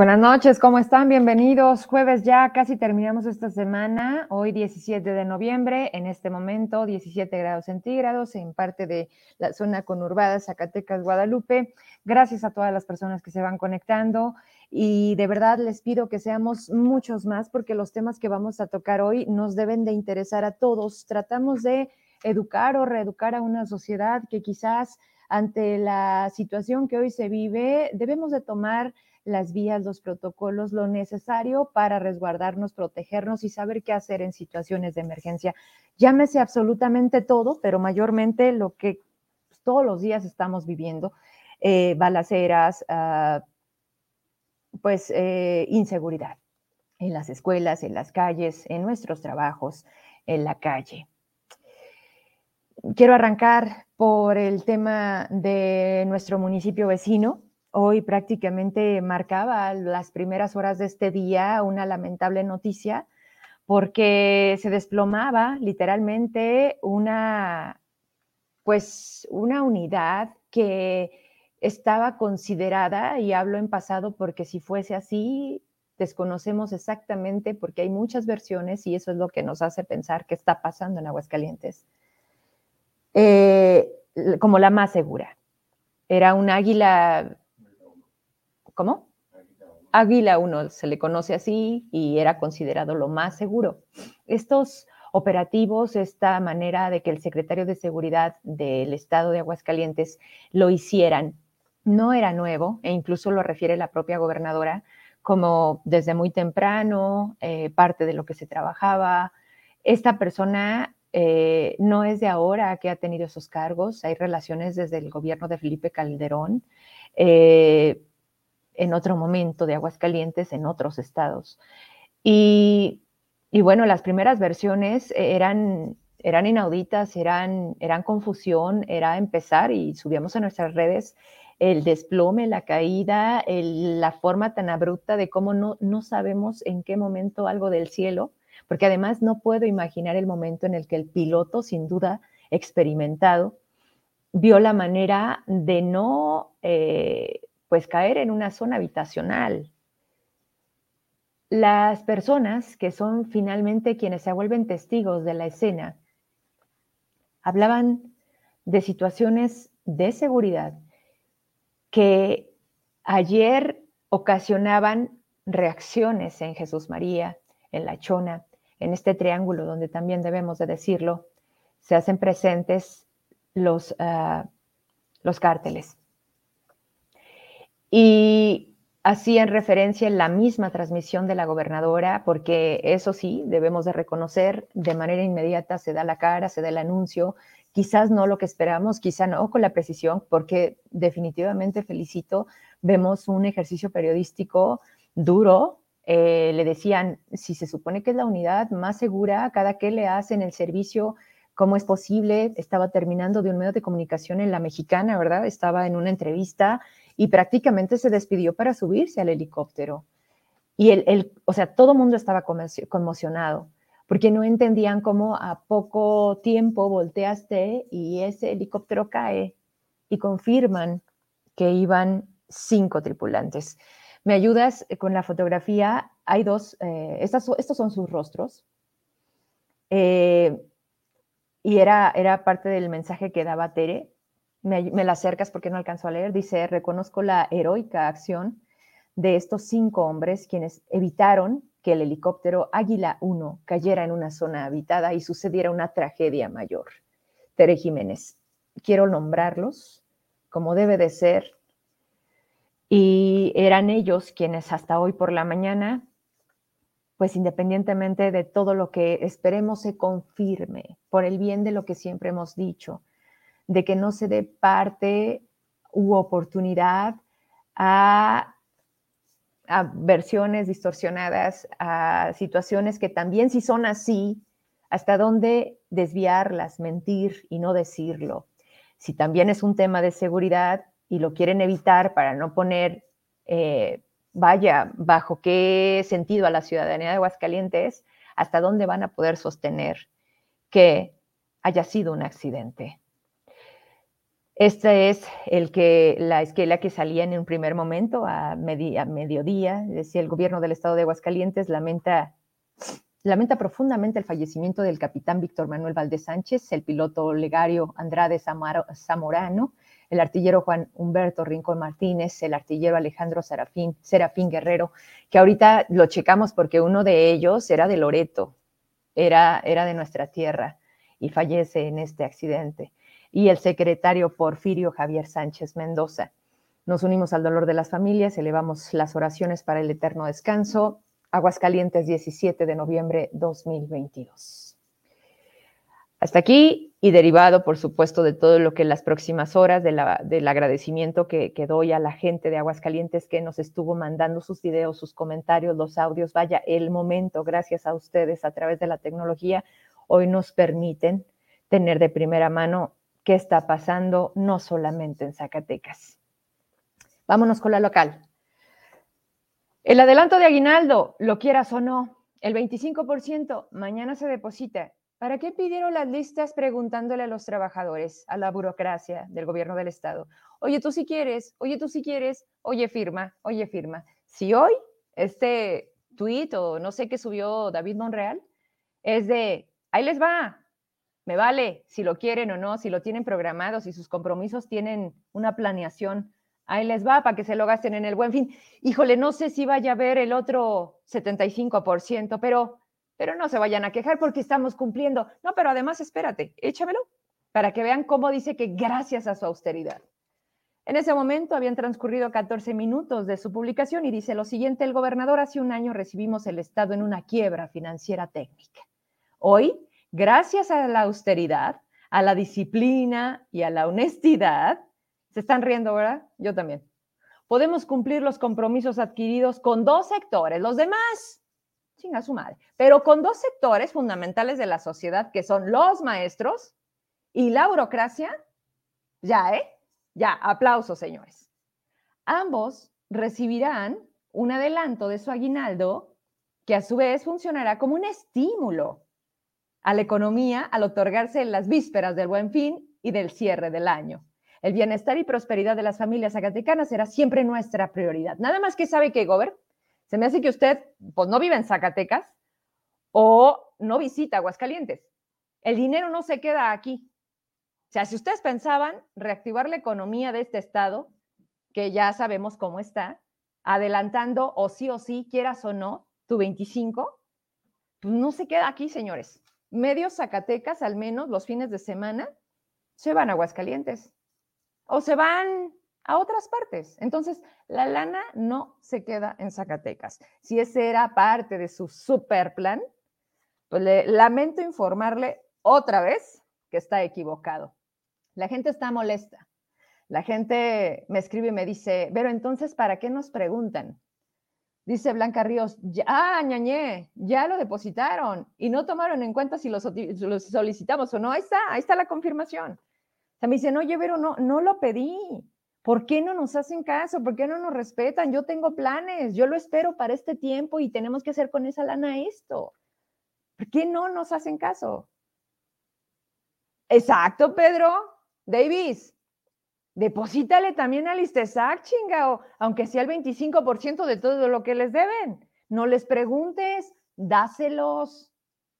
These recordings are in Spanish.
Buenas noches, ¿cómo están? Bienvenidos. Jueves ya, casi terminamos esta semana. Hoy 17 de noviembre, en este momento 17 grados centígrados en parte de la zona conurbada Zacatecas, Guadalupe. Gracias a todas las personas que se van conectando y de verdad les pido que seamos muchos más porque los temas que vamos a tocar hoy nos deben de interesar a todos. Tratamos de educar o reeducar a una sociedad que quizás ante la situación que hoy se vive debemos de tomar las vías, los protocolos, lo necesario para resguardarnos, protegernos y saber qué hacer en situaciones de emergencia. Llámese absolutamente todo, pero mayormente lo que todos los días estamos viviendo, eh, balaceras, uh, pues eh, inseguridad en las escuelas, en las calles, en nuestros trabajos, en la calle. Quiero arrancar por el tema de nuestro municipio vecino. Hoy prácticamente marcaba las primeras horas de este día una lamentable noticia porque se desplomaba literalmente una, pues, una unidad que estaba considerada, y hablo en pasado porque si fuese así, desconocemos exactamente porque hay muchas versiones y eso es lo que nos hace pensar que está pasando en Aguascalientes, eh, como la más segura. Era un águila, ¿cómo? Águila 1 se le conoce así y era considerado lo más seguro. Estos operativos, esta manera de que el secretario de Seguridad del Estado de Aguascalientes lo hicieran no era nuevo e incluso lo refiere la propia gobernadora como desde muy temprano, eh, parte de lo que se trabajaba. Esta persona eh, no es de ahora que ha tenido esos cargos, hay relaciones desde el gobierno de Felipe Calderón, eh, en otro momento de Aguascalientes, en otros estados. Y, y bueno, las primeras versiones eran, eran inauditas, eran, eran confusión, era empezar y subíamos a nuestras redes el desplome, la caída, la forma tan abrupta de cómo no, no sabemos en qué momento algo del cielo, porque además no puedo imaginar el momento en el que el piloto, sin duda experimentado, vio la manera de no eh, pues caer en una zona habitacional. Las personas que son finalmente quienes se vuelven testigos de la escena hablaban de situaciones de seguridad que ayer ocasionaban reacciones en Jesús María, en la Chona, en este triángulo donde también debemos de decirlo, se hacen presentes los, uh, los cárteles. Y hacían referencia en la misma transmisión de la gobernadora, porque eso sí, debemos de reconocer, de manera inmediata se da la cara, se da el anuncio, quizás no lo que esperamos, quizá no con la precisión, porque definitivamente felicito, vemos un ejercicio periodístico duro. Eh, le decían, si se supone que es la unidad más segura, cada que le hacen el servicio, ¿cómo es posible? Estaba terminando de un medio de comunicación en la mexicana, ¿verdad? Estaba en una entrevista y prácticamente se despidió para subirse al helicóptero. Y el, o sea, todo el mundo estaba conmocionado porque no entendían cómo a poco tiempo volteaste y ese helicóptero cae y confirman que iban cinco tripulantes. ¿Me ayudas con la fotografía? Hay dos, eh, estos son sus rostros. Eh, y era, era parte del mensaje que daba Tere. Me, me la acercas porque no alcanzo a leer. Dice, reconozco la heroica acción de estos cinco hombres quienes evitaron que el helicóptero Águila 1 cayera en una zona habitada y sucediera una tragedia mayor. Tere Jiménez, quiero nombrarlos como debe de ser. Y eran ellos quienes hasta hoy por la mañana, pues independientemente de todo lo que esperemos se confirme, por el bien de lo que siempre hemos dicho, de que no se dé parte u oportunidad a versiones distorsionadas, a situaciones que también si son así, hasta dónde desviarlas, mentir y no decirlo. Si también es un tema de seguridad y lo quieren evitar para no poner, eh, vaya, bajo qué sentido a la ciudadanía de Aguascalientes, hasta dónde van a poder sostener que haya sido un accidente. Esta es el que, la esquela que salía en un primer momento a, mediodía. Decía el gobierno del estado de Aguascalientes lamenta, lamenta profundamente el fallecimiento del capitán Víctor Manuel Valdés Sánchez, el piloto Legario Andrade Zamorano, el artillero Juan Humberto Rincón Martínez, el artillero Alejandro Serafín, Serafín Guerrero, que ahorita lo checamos porque uno de ellos era de Loreto, era, era de nuestra tierra y fallece en este accidente. Y el secretario Porfirio Javier Sánchez Mendoza. Nos unimos al dolor de las familias, elevamos las oraciones para el eterno descanso. Aguascalientes, 17 de noviembre 2022. Hasta aquí y derivado, por supuesto, de todo lo que en las próximas horas del agradecimiento que, que, doy a la gente de Aguascalientes que nos estuvo mandando sus videos, sus comentarios, los audios. Vaya, el momento, gracias a ustedes a través de la tecnología, hoy nos permiten tener de primera mano qué está pasando no solamente en Zacatecas. Vámonos con la local. El adelanto de aguinaldo, lo quieras o no, el 25% mañana se deposita ¿Para qué pidieron las listas preguntándole a los trabajadores, a la burocracia del gobierno del Estado? Oye, tú si quieres, oye, tú si quieres, oye, firma, oye, firma. Si hoy este tuit o no sé qué subió David Monreal es de, ahí les va, me vale si lo quieren o no, si lo tienen programado, si sus compromisos tienen una planeación, ahí les va para que se lo gasten en el buen fin. Híjole, no sé si vaya a haber el otro 75%, pero pero no se vayan a quejar porque estamos cumpliendo. No, pero además espérate, échamelo para que vean cómo dice que gracias a su austeridad. En ese momento habían transcurrido 14 minutos de su publicación y dice lo siguiente, el gobernador hace un año recibimos el Estado en una quiebra financiera técnica. Hoy, gracias a la austeridad, a la disciplina y a la honestidad, se están riendo, ¿verdad? Yo también. Podemos cumplir los compromisos adquiridos con dos sectores. Los demás chinga su madre. Pero con dos sectores fundamentales de la sociedad, que son los maestros y la burocracia, ya, ¿eh? Ya, aplausos, señores. Ambos recibirán un adelanto de su aguinaldo que a su vez funcionará como un estímulo a la economía al otorgarse en las vísperas del buen fin y del cierre del año. El bienestar y prosperidad de las familias zacatecanas será siempre nuestra prioridad. Nada más que sabe que, Gober, se me hace que usted pues, no vive en Zacatecas o no visita Aguascalientes. El dinero no se queda aquí. O sea, si ustedes pensaban reactivar la economía de este estado, que ya sabemos cómo está, adelantando o sí o sí, quieras o no, tu 25, pues no se queda aquí, señores. Medios Zacatecas, al menos los fines de semana, se van a Aguascalientes o se van a otras partes. Entonces, la lana no se queda en Zacatecas. Si ese era parte de su super plan, pues le lamento informarle otra vez que está equivocado. La gente está molesta. La gente me escribe y me dice, pero entonces, ¿para qué nos preguntan? Dice Blanca Ríos, ya, ñañé, ya lo depositaron y no tomaron en cuenta si lo, solicitamos o no. Ahí está, ahí está la confirmación. O sea, me dicen, oye, pero no, no lo pedí. ¿Por qué no nos hacen caso? ¿Por qué no nos respetan? Yo tengo planes, yo lo espero para este tiempo y tenemos que hacer con esa lana esto. ¿Por qué no nos hacen caso? Exacto, Pedro. Davis, deposítale también al ISTESAC, chingao, aunque sea el 25% de todo lo que les deben. No les preguntes, dáselos.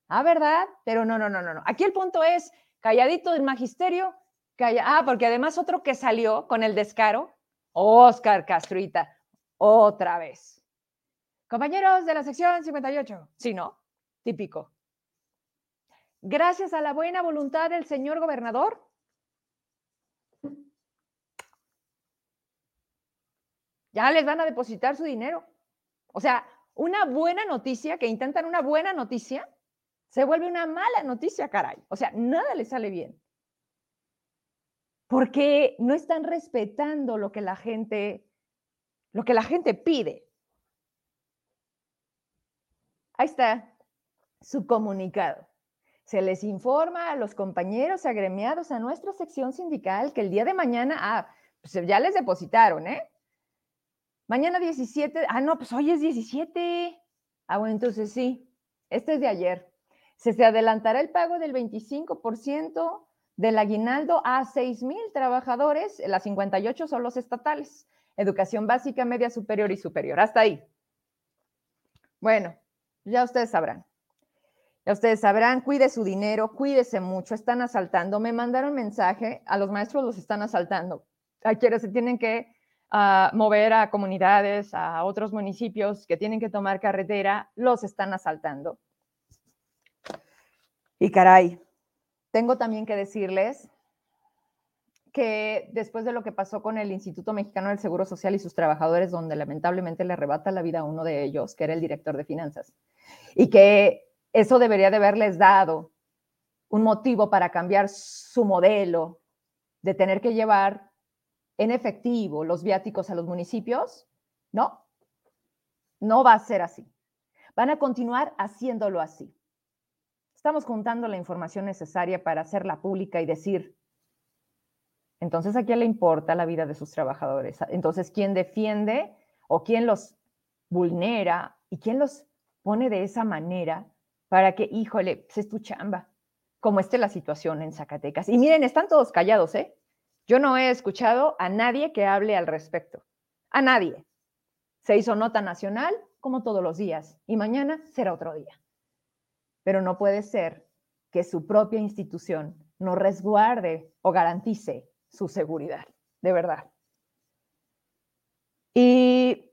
Ah, ¿verdad? Pero no, no, no, no, no. Aquí el punto es, calladito del magisterio, Ah, porque además otro que salió con el descaro, Oscar Castruita, otra vez. Compañeros de la sección 58, sí, ¿no? Típico. Gracias a la buena voluntad del señor gobernador, ya les van a depositar su dinero. O sea, una buena noticia, que intentan una buena noticia, se vuelve una mala noticia, caray. O sea, nada le sale bien porque no están respetando lo que la gente, lo que la gente pide. Ahí está su comunicado. Se les informa a los compañeros agremiados a nuestra sección sindical que el día de mañana, ah, pues ya les depositaron, ¿eh? Mañana 17, ah, no, pues hoy es 17. Ah, bueno, entonces sí, este es de ayer. Se, se adelantará el pago del 25% del aguinaldo a 6 mil trabajadores, las 58 son los estatales, educación básica, media superior y superior. Hasta ahí. Bueno, ya ustedes sabrán. Ya ustedes sabrán, cuide su dinero, cuídese mucho, están asaltando. Me mandaron mensaje, a los maestros los están asaltando. Hay quienes se tienen que uh, mover a comunidades, a otros municipios que tienen que tomar carretera, los están asaltando. Y caray, tengo también que decirles que después de lo que pasó con el Instituto Mexicano del Seguro Social y sus trabajadores, donde lamentablemente le arrebata la vida a uno de ellos, que era el director de finanzas, y que eso debería de haberles dado un motivo para cambiar su modelo de tener que llevar en efectivo los viáticos a los municipios, no, no va a ser así. Van a continuar haciéndolo así. Estamos juntando la información necesaria para hacerla pública y decir, entonces, ¿a quién le importa la vida de sus trabajadores? Entonces, ¿quién defiende o quién los vulnera y quién los pone de esa manera para que, híjole, pues, es tu chamba, como esté la situación en Zacatecas? Y miren, están todos callados, ¿eh? Yo no he escuchado a nadie que hable al respecto. A nadie. Se hizo nota nacional como todos los días y mañana será otro día. Pero no puede ser que su propia institución no resguarde o garantice su seguridad, de verdad. Y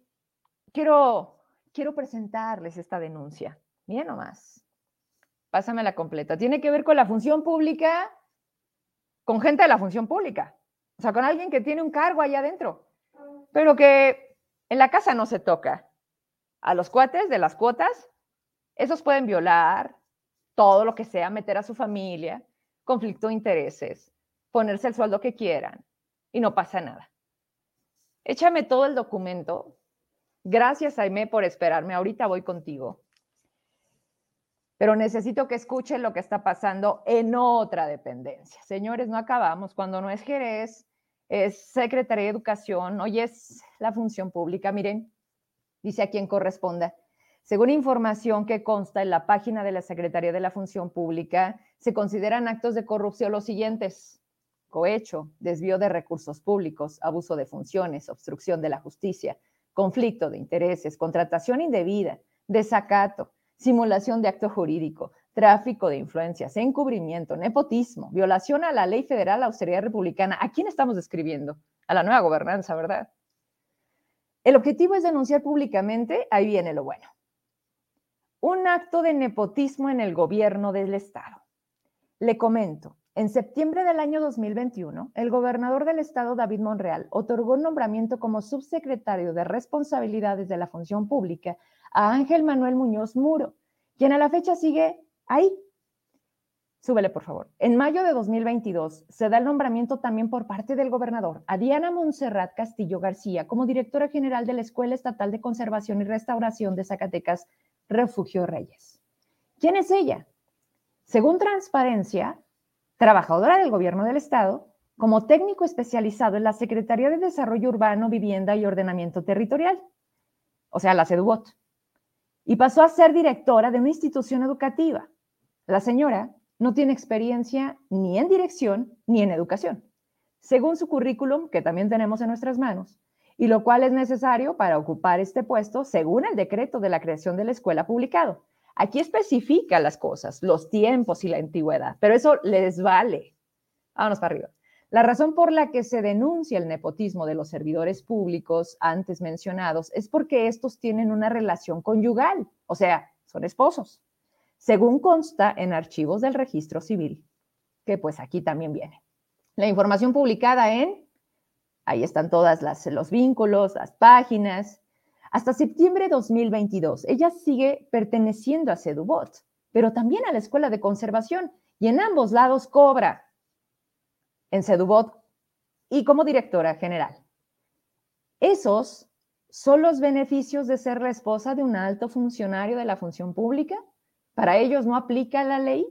quiero, quiero presentarles esta denuncia. Miren nomás. Pásame la completa. Tiene que ver con la función pública, con gente de la función pública. O sea, con alguien que tiene un cargo allá adentro, pero que en la casa no se toca. A los cuates de las cuotas, esos pueden violar todo lo que sea, meter a su familia, conflicto de intereses, ponerse el sueldo que quieran y no pasa nada. Échame todo el documento. Gracias, Aime, por esperarme. Ahorita voy contigo. Pero necesito que escuchen lo que está pasando en otra dependencia. Señores, no acabamos. Cuando no es Jerez, es Secretaría de Educación, hoy es la función pública. Miren, dice a quién corresponda. Según información que consta en la página de la Secretaría de la Función Pública, se consideran actos de corrupción los siguientes cohecho, desvío de recursos públicos, abuso de funciones, obstrucción de la justicia, conflicto de intereses, contratación indebida, desacato, simulación de acto jurídico, tráfico de influencias, encubrimiento, nepotismo, violación a la ley federal, austeridad republicana. ¿A quién estamos describiendo? A la nueva gobernanza, ¿verdad? El objetivo es denunciar públicamente, ahí viene lo bueno, un acto de nepotismo en el gobierno del Estado. Le comento, en septiembre del año 2021, el gobernador del estado, David Monreal, otorgó nombramiento como subsecretario de Responsabilidades de la Función Pública a Ángel Manuel Muñoz Muro, quien a la fecha sigue ahí. Súbele, por favor. En mayo de 2022 se da el nombramiento también por parte del gobernador a Diana Montserrat Castillo García como directora general de la Escuela Estatal de Conservación y Restauración de Zacatecas, Refugio Reyes. ¿Quién es ella? Según Transparencia, trabajadora del gobierno del Estado, como técnico especializado en la Secretaría de Desarrollo Urbano, Vivienda y Ordenamiento Territorial, o sea, la CEDUBOT, y pasó a ser directora de una institución educativa. La señora no tiene experiencia ni en dirección ni en educación, según su currículum, que también tenemos en nuestras manos, y lo cual es necesario para ocupar este puesto según el decreto de la creación de la escuela publicado. Aquí especifica las cosas, los tiempos y la antigüedad, pero eso les vale. Vámonos para arriba. La razón por la que se denuncia el nepotismo de los servidores públicos antes mencionados es porque estos tienen una relación conyugal, o sea, son esposos, según consta en archivos del registro civil, que pues aquí también viene. La información publicada en, ahí están todas los vínculos, las páginas, hasta septiembre de 2022, ella sigue perteneciendo a Sedubot, pero también a la Escuela de Conservación y en ambos lados cobra en Sedubot y como directora general. Esos son los beneficios de ser la esposa de un alto funcionario de la función pública. Para ellos no aplica la ley.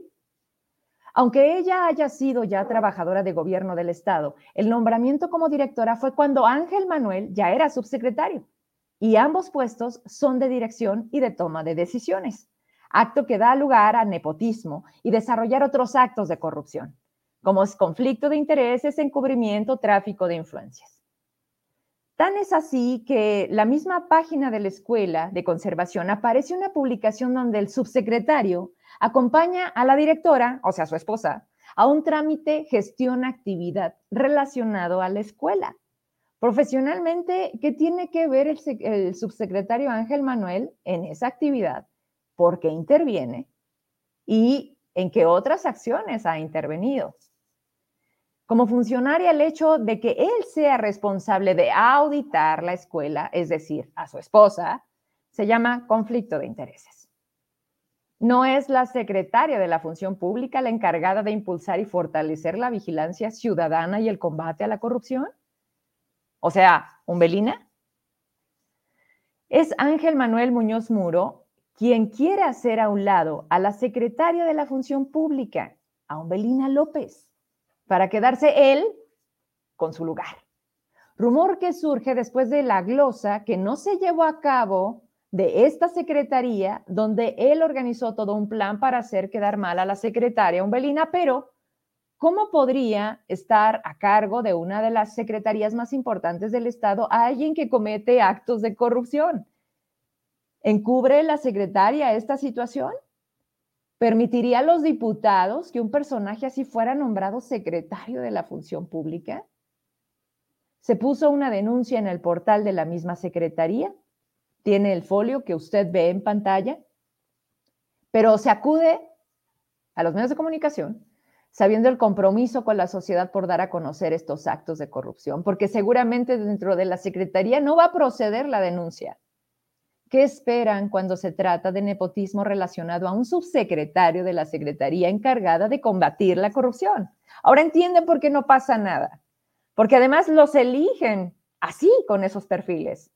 Aunque ella haya sido ya trabajadora de gobierno del Estado, el nombramiento como directora fue cuando Ángel Manuel ya era subsecretario y ambos puestos son de dirección y de toma de decisiones, acto que da lugar a nepotismo y desarrollar otros actos de corrupción, como es conflicto de intereses, encubrimiento, tráfico de influencias. Tan es así que la misma página de la Escuela de Conservación aparece una publicación donde el subsecretario acompaña a la directora, o sea, su esposa, a un trámite gestión actividad relacionado a la escuela. Profesionalmente, ¿qué tiene que ver el, el subsecretario Ángel Manuel en esa actividad? ¿Por qué interviene? ¿Y en qué otras acciones ha intervenido? Como funcionaria, el hecho de que él sea responsable de auditar la escuela, es decir, a su esposa, se llama conflicto de intereses. ¿No es la secretaria de la función pública la encargada de impulsar y fortalecer la vigilancia ciudadana y el combate a la corrupción? O sea, ¿Umbelina? Es Ángel Manuel Muñoz Muro quien quiere hacer a un lado a la secretaria de la función pública, a Umbelina López para quedarse él con su lugar. Rumor que surge después de la glosa que no se llevó a cabo de esta secretaría, donde él organizó todo un plan para hacer quedar mal a la secretaria Umbelina, pero ¿cómo podría estar a cargo de una de las secretarías más importantes del Estado alguien que comete actos de corrupción? ¿Encubre la secretaria esta situación? ¿Permitiría a los diputados que un personaje así fuera nombrado secretario de la función pública? Se puso una denuncia en el portal de la misma secretaría. Tiene el folio que usted ve en pantalla. Pero se acude a los medios de comunicación sabiendo el compromiso con la sociedad por dar a conocer estos actos de corrupción, porque seguramente dentro de la Secretaría no va a proceder la denuncia. ¿Qué esperan cuando se trata de nepotismo relacionado a un subsecretario de la Secretaría encargada de combatir la corrupción? Ahora entienden por qué no pasa nada. Porque además los eligen así con esos perfiles.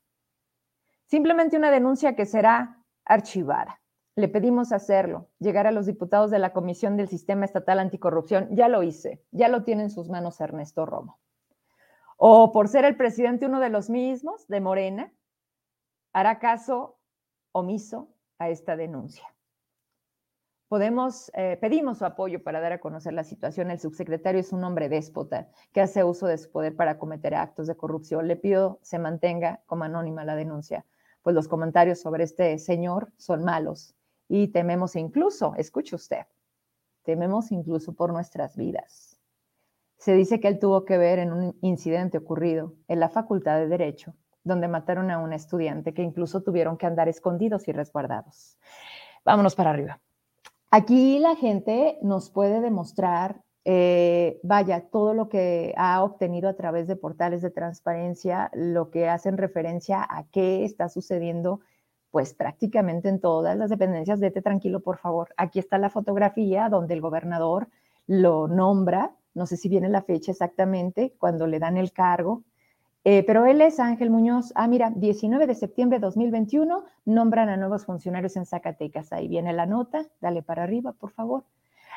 Simplemente una denuncia que será archivada. Le pedimos hacerlo, llegar a los diputados de la Comisión del Sistema Estatal Anticorrupción. Ya lo hice, ya lo tiene en sus manos Ernesto Romo. O por ser el presidente uno de los mismos, de Morena, hará caso omiso a esta denuncia. Podemos, eh, pedimos su apoyo para dar a conocer la situación. El subsecretario es un hombre déspota que hace uso de su poder para cometer actos de corrupción. Le pido se mantenga como anónima la denuncia, pues los comentarios sobre este señor son malos y tememos incluso, escuche usted, tememos incluso por nuestras vidas. Se dice que él tuvo que ver en un incidente ocurrido en la Facultad de Derecho donde mataron a un estudiante que incluso tuvieron que andar escondidos y resguardados. Vámonos para arriba. Aquí la gente nos puede demostrar, eh, vaya, todo lo que ha obtenido a través de portales de transparencia, lo que hacen referencia a qué está sucediendo, pues prácticamente en todas las dependencias. Vete tranquilo, por favor. Aquí está la fotografía donde el gobernador lo nombra, no sé si viene la fecha exactamente, cuando le dan el cargo, eh, pero él es Ángel Muñoz. Ah, mira, 19 de septiembre de 2021 nombran a nuevos funcionarios en Zacatecas. Ahí viene la nota, dale para arriba, por favor.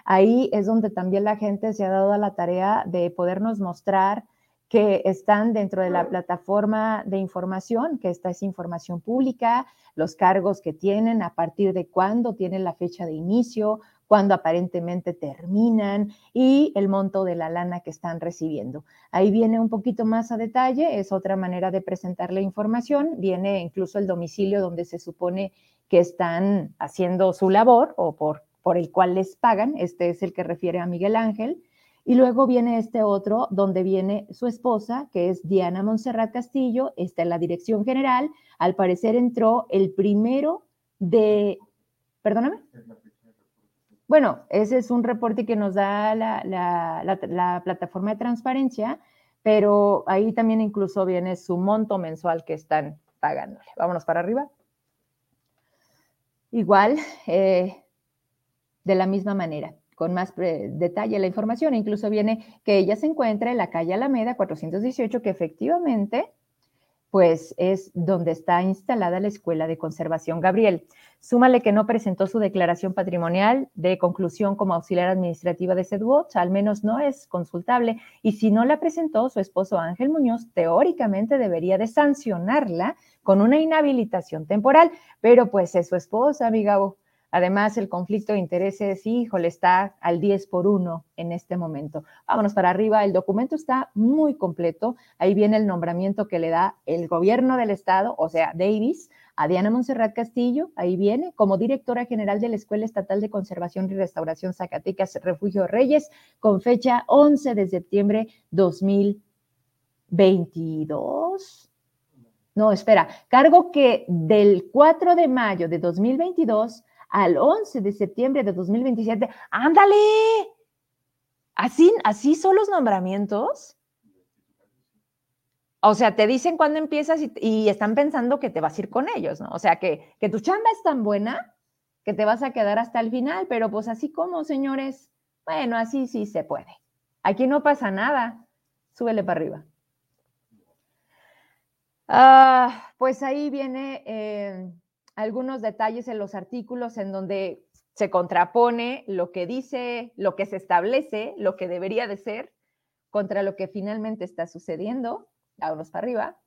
Ahí es donde también la gente se ha dado a la tarea de podernos mostrar que están dentro de la plataforma de información, que esta es información pública, los cargos que tienen, a partir de cuándo tienen la fecha de inicio, cuando aparentemente terminan y el monto de la lana que están recibiendo. Ahí viene un poquito más a detalle, es otra manera de presentar la información, viene incluso el domicilio donde se supone que están haciendo su labor o por, por el cual les pagan, este es el que refiere a Miguel Ángel. Y luego viene este otro donde viene su esposa, que es Diana Montserrat Castillo, está en la dirección general. Al parecer entró el primero de, perdóname. Bueno, ese es un reporte que nos da la, plataforma de transparencia, pero ahí también incluso viene su monto mensual que están pagándole. Vámonos para arriba. Igual, eh, de la misma manera, con más detalle la información, incluso viene que ella se encuentra en la calle Alameda 418, que efectivamente pues es donde está instalada la Escuela de Conservación Gabriel. Súmale que no presentó su declaración patrimonial de conclusión como auxiliar administrativa de SEDWATCH, al menos no es consultable, y si no la presentó, su esposo Ángel Muñoz teóricamente debería de sancionarla con una inhabilitación temporal, pero pues es su esposa, amiga. Además, el conflicto de intereses, híjole, está al 10 por 1 en este momento. Vámonos para arriba, el documento está muy completo. Ahí viene el nombramiento que le da el gobierno del estado, o sea, Davis, a Diana Monserrat Castillo, ahí viene, como directora general de la Escuela Estatal de Conservación y Restauración Zacatecas Refugio Reyes, con fecha 11 de septiembre 2022. No, espera, cargo que del 4 de mayo de 2022 al 11 de septiembre de 2027. ¡Ándale! ¿Así, así son los nombramientos? O sea, te dicen cuándo empiezas y, están pensando que te vas a ir con ellos, ¿no? O sea, que, que tu chamba es tan buena que te vas a quedar hasta el final, pero pues así como, señores, bueno, así sí se puede. Aquí no pasa nada. Súbele para arriba. Ah, pues ahí viene eh, algunos detalles en los artículos en donde se contrapone lo que dice, lo que se establece, lo que debería de ser, contra lo que finalmente está sucediendo. Vámonos para arriba.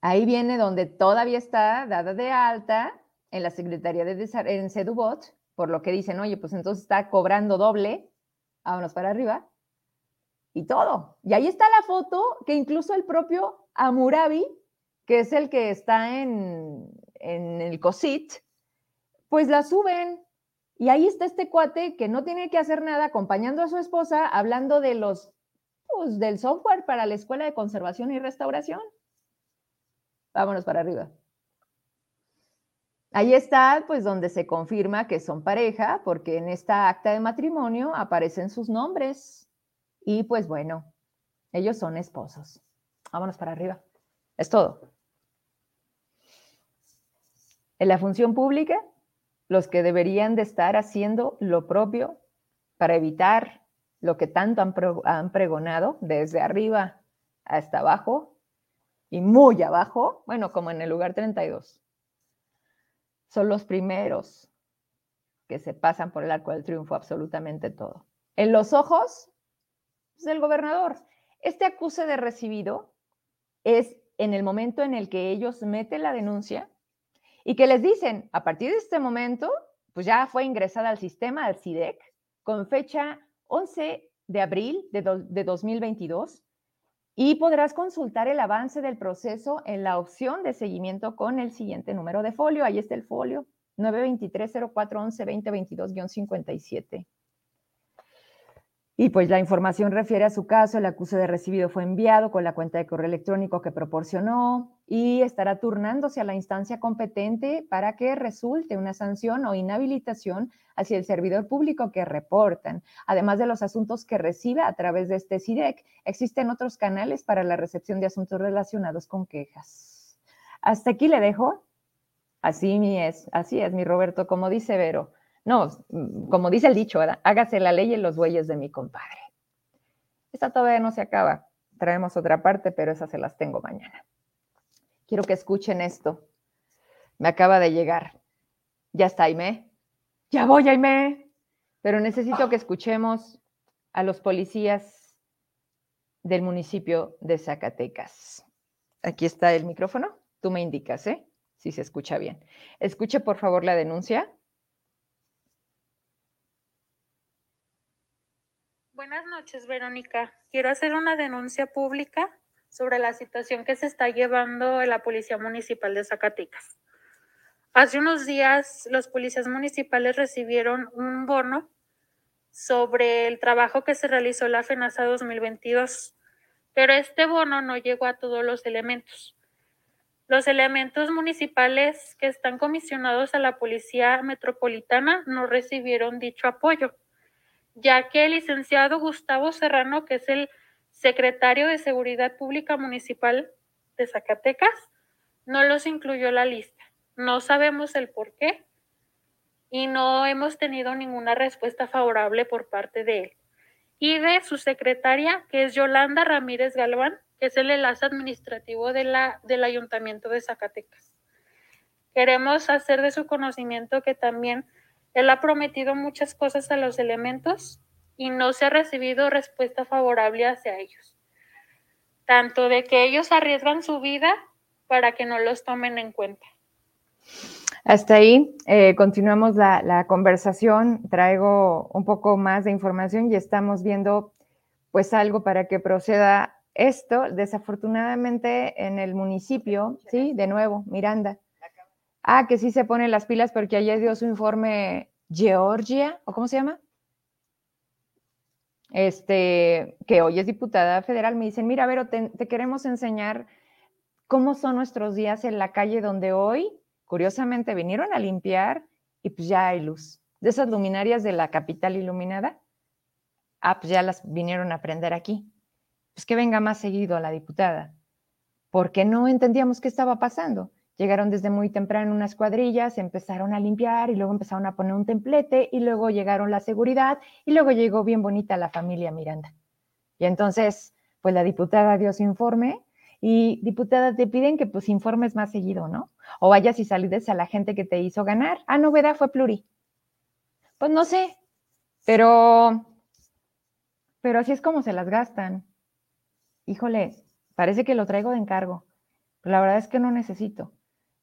Ahí viene donde todavía está dada de alta en la Secretaría de Desarrollo, en Sedubot, por lo que dicen, oye, pues entonces está cobrando doble. Vámonos para arriba. Y todo. Y ahí está la foto que incluso el propio Amurabi que es el que está en, el COSIT, pues la suben. Y ahí está este cuate que no tiene que hacer nada acompañando a su esposa hablando de los, pues, del software para la Escuela de Conservación y Restauración. Vámonos para arriba. Ahí está, pues, donde se confirma que son pareja, porque en esta acta de matrimonio aparecen sus nombres. Y pues bueno, ellos son esposos. Vámonos para arriba. Es todo. En la función pública, los que deberían de estar haciendo lo propio para evitar lo que tanto han, pregonado desde arriba hasta abajo y muy abajo, bueno, como en el lugar 32. Son los primeros que se pasan por el arco del triunfo absolutamente todo. En los ojos del gobernador. Este acuse de recibido es en el momento en el que ellos meten la denuncia y que les dicen, a partir de este momento, pues ya fue ingresada al sistema del CIDEC con fecha 11 de abril de, de 2022 y podrás consultar el avance del proceso en la opción de seguimiento con el siguiente número de folio. Ahí está el folio 923 0411 2022 57 y pues la información refiere a su caso, el acuse de recibido fue enviado con la cuenta de correo electrónico que proporcionó y estará turnándose a la instancia competente para que resulte una sanción o inhabilitación hacia el servidor público que reportan. Además de los asuntos que recibe a través de este CIDEC, existen otros canales para la recepción de asuntos relacionados con quejas. Hasta aquí le dejo. Así es, así es, mi Roberto, como dice Vero. No, como dice el dicho, hágase la ley en los bueyes de mi compadre. Esta todavía no se acaba. Traemos otra parte, pero esas se las tengo mañana. Quiero que escuchen esto. Me acaba de llegar. Ya está, Aime. Ya voy, Aime. Pero necesito que escuchemos a los policías del municipio de Zacatecas. Aquí está el micrófono. Tú me indicas, ¿eh? Si se escucha bien. Escuche, por favor, la denuncia. Buenas noches, Verónica. Quiero hacer una denuncia pública sobre la situación que se está llevando en la Policía Municipal de Zacatecas. Hace unos días los policías municipales recibieron un bono sobre el trabajo que se realizó en la FENASA 2022, pero este bono no llegó a todos los elementos. Los elementos municipales que están comisionados a la Policía Metropolitana no recibieron dicho apoyo ya que el licenciado Gustavo Serrano, que es el secretario de Seguridad Pública Municipal de Zacatecas, no los incluyó la lista. No sabemos el por qué y no hemos tenido ninguna respuesta favorable por parte de él. Y de su secretaria, que es Yolanda Ramírez Galván, que es el enlace administrativo de la, del Ayuntamiento de Zacatecas. Queremos hacer de su conocimiento que también él ha prometido muchas cosas a los elementos y no se ha recibido respuesta favorable hacia ellos. Tanto de que ellos arriesgan su vida para que no los tomen en cuenta. Hasta ahí, eh, continuamos la, la, conversación, traigo un poco más de información y estamos viendo pues algo para que proceda esto. Desafortunadamente en el municipio, sí, de nuevo, Miranda. Ah, que sí se ponen las pilas porque ayer dio su informe Georgia, ¿o cómo se llama? Este, que hoy es diputada federal, me dicen, mira, Vero, te, te queremos enseñar cómo son nuestros días en la calle donde hoy, curiosamente, vinieron a limpiar y pues ya hay luz. De esas luminarias de la capital iluminada, ah, pues ya las vinieron a prender aquí. Pues que venga más seguido a la diputada, porque no entendíamos qué estaba pasando. Llegaron desde muy temprano unas cuadrillas, empezaron a limpiar y luego empezaron a poner un templete y luego llegaron la seguridad y luego llegó bien bonita la familia Miranda. Y entonces, pues la diputada dio su informe y diputada te piden que pues informes más seguido, ¿no? O vayas y saludes a la gente que te hizo ganar. Ah, novedad fue pluri. Pues no sé, pero, pero así es como se las gastan. Híjole, parece que lo traigo de encargo. Pero la verdad es que no necesito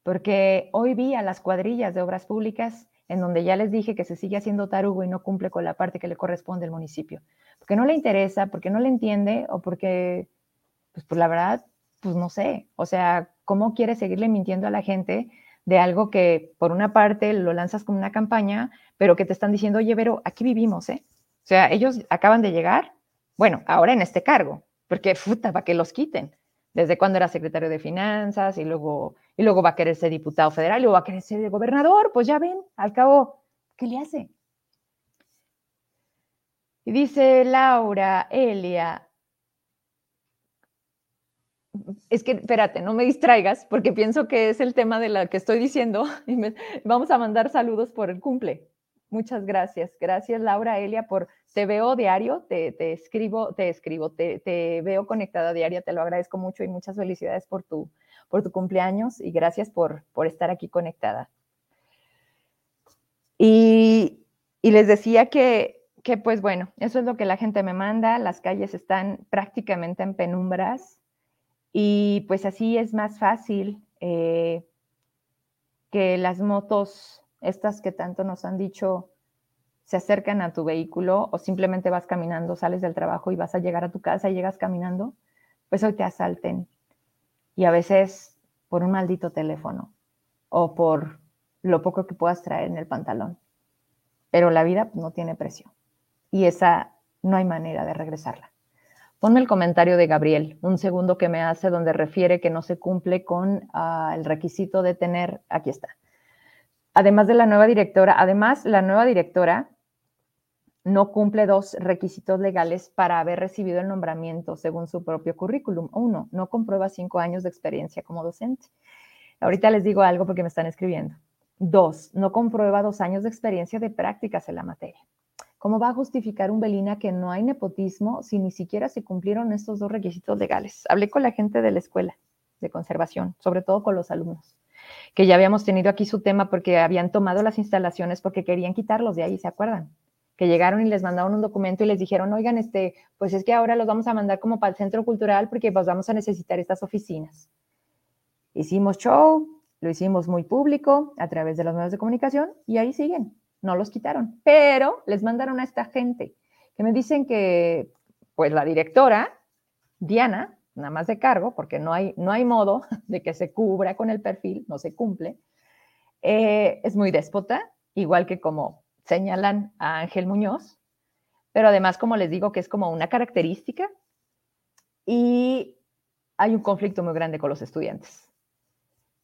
porque hoy vi a las cuadrillas de obras públicas en donde ya les dije que se sigue haciendo tarugo y no cumple con la parte que le corresponde al municipio, porque no le interesa, porque no le entiende o porque, pues, pues la verdad, pues no sé, o sea, ¿cómo quiere seguirle mintiendo a la gente de algo que por una parte lo lanzas como una campaña, pero que te están diciendo, oye, pero aquí vivimos, ¿eh? O sea, ellos acaban de llegar, bueno, ahora en este cargo, porque puta, para que los quiten desde cuando era secretario de Finanzas y luego, y luego va a querer ser diputado federal y luego va a querer ser gobernador, pues ya ven, al cabo, ¿qué le hace? Y dice Laura, Elia, es que, espérate, no me distraigas porque pienso que es el tema de la que estoy diciendo y vamos a mandar saludos por el cumple. Muchas gracias. Gracias, Laura Elia, por te veo diario, te, escribo, te escribo, te, veo conectada diaria, te lo agradezco mucho y muchas felicidades por tu, por tu cumpleaños y gracias por, por estar aquí conectada. Y, les decía que, que, pues bueno, eso es lo que la gente me manda, las calles están prácticamente en penumbras y pues así es más fácil eh, que las motos estas que tanto nos han dicho se acercan a tu vehículo o simplemente vas caminando, sales del trabajo y vas a llegar a tu casa y llegas caminando, pues hoy te asalten. Y a veces por un maldito teléfono o por lo poco que puedas traer en el pantalón. Pero la vida no tiene precio y esa no hay manera de regresarla. Ponme el comentario de Gabriel, un segundo que me hace donde refiere que no se cumple con ah, el requisito de tener, aquí está, además de la nueva directora, además la nueva directora no cumple dos requisitos legales para haber recibido el nombramiento según su propio currículum. Uno, no comprueba cinco años de experiencia como docente. Ahorita les digo algo porque me están escribiendo. Dos, no comprueba dos años de experiencia de prácticas en la materia. ¿Cómo va a justificar un Belina que no hay nepotismo si ni siquiera se cumplieron estos dos requisitos legales? Hablé con la gente de la escuela de conservación, sobre todo con los alumnos que ya habíamos tenido aquí su tema porque habían tomado las instalaciones porque querían quitarlos de ahí, ¿se acuerdan? Que llegaron y les mandaron un documento y les dijeron, oigan, este, pues es que ahora los vamos a mandar como para el centro cultural porque pues vamos a necesitar estas oficinas. Hicimos show, lo hicimos muy público a través de los medios de comunicación y ahí siguen, no los quitaron, pero les mandaron a esta gente que me dicen que pues la directora, Diana, nada más de cargo, porque no hay, no hay modo de que se cubra con el perfil, no se cumple. Eh, es muy déspota, igual que como señalan a Ángel Muñoz, pero además, como les digo, que es como una característica y hay un conflicto muy grande con los estudiantes.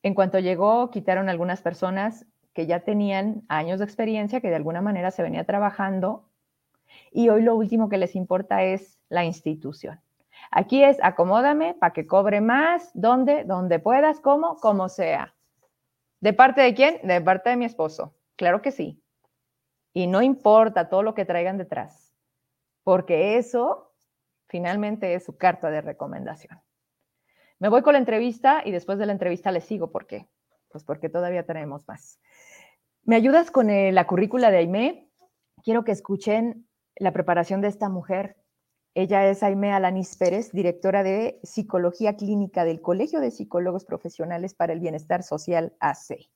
En cuanto llegó, quitaron algunas personas que ya tenían años de experiencia, que de alguna manera se venía trabajando, y hoy lo último que les importa es la institución. Aquí es acomódame para que cobre más, donde, donde puedas, como, como sea. ¿De parte de quién? De parte de mi esposo. Claro que sí. Y no importa todo lo que traigan detrás, porque eso finalmente es su carta de recomendación. Me voy con la entrevista y después de la entrevista les sigo. ¿Por qué? Pues porque todavía tenemos más. ¿Me ayudas con eh, la currícula de Aime? Quiero que escuchen la preparación de esta mujer ella es Aime Alanis Pérez, directora de Psicología Clínica del Colegio de Psicólogos Profesionales para el Bienestar Social AC.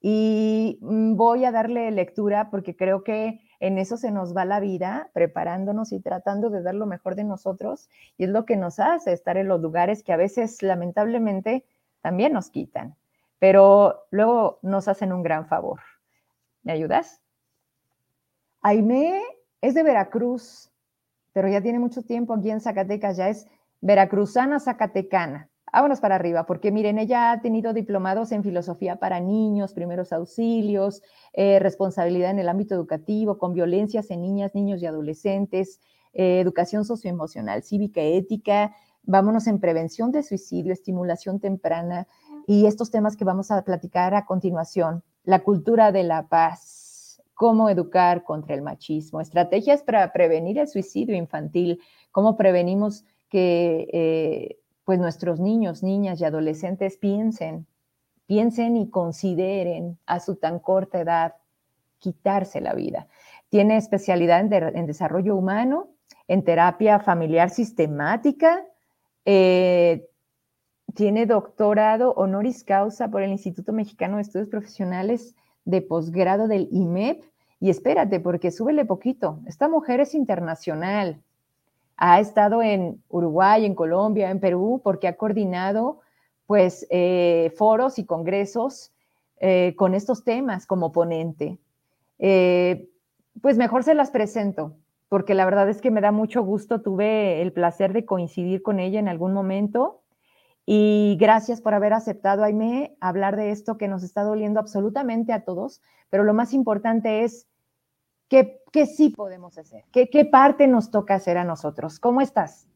Y mm, voy a darle lectura porque creo que en eso se nos va la vida, preparándonos y tratando de dar lo mejor de nosotros. Y es lo que nos hace estar en los lugares que a veces lamentablemente también nos quitan, pero luego nos hacen un gran favor. ¿Me ayudas? Aime es de Veracruz, pero ya tiene mucho tiempo aquí en Zacatecas, ya es veracruzana zacatecana. Vámonos para arriba, porque miren, ella ha tenido diplomados en filosofía para niños, primeros auxilios, eh, responsabilidad en el ámbito educativo, con violencias en niñas, niños y adolescentes, eh, educación socioemocional, cívica, ética. Vámonos en prevención de suicidio, estimulación temprana y estos temas que vamos a platicar a continuación. La cultura de la paz, cómo educar contra el machismo, estrategias para prevenir el suicidio infantil, cómo prevenimos que eh, pues nuestros niños, niñas y adolescentes piensen, piensen y consideren a su tan corta edad quitarse la vida. Tiene especialidad en, desarrollo humano, en terapia familiar sistemática, eh, tiene doctorado honoris causa por el Instituto Mexicano de Estudios Profesionales de posgrado del IMEP. Y espérate, porque súbele poquito. Esta mujer es internacional ha estado en Uruguay, en Colombia, en Perú, porque ha coordinado pues eh, foros y congresos eh, con estos temas como ponente. Eh, pues mejor se las presento, porque la verdad es que me da mucho gusto, tuve el placer de coincidir con ella en algún momento y gracias por haber aceptado, Aime, hablar de esto que nos está doliendo absolutamente a todos, pero lo más importante es ¿Qué, sí podemos hacer? ¿Qué, ¿Qué parte nos toca hacer a nosotros? ¿Cómo estás?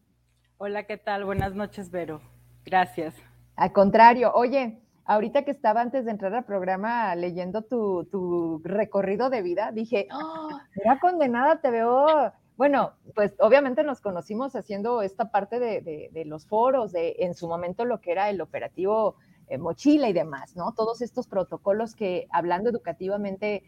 Hola, ¿qué tal? Buenas noches, Vero. Gracias. Al contrario, oye, ahorita que estaba antes de entrar al programa leyendo tu, recorrido de vida, dije, oh, mira condenada, te veo. Bueno, pues obviamente nos conocimos haciendo esta parte de, los foros, de en su momento lo que era el operativo eh, mochila y demás, ¿no? Todos estos protocolos que hablando educativamente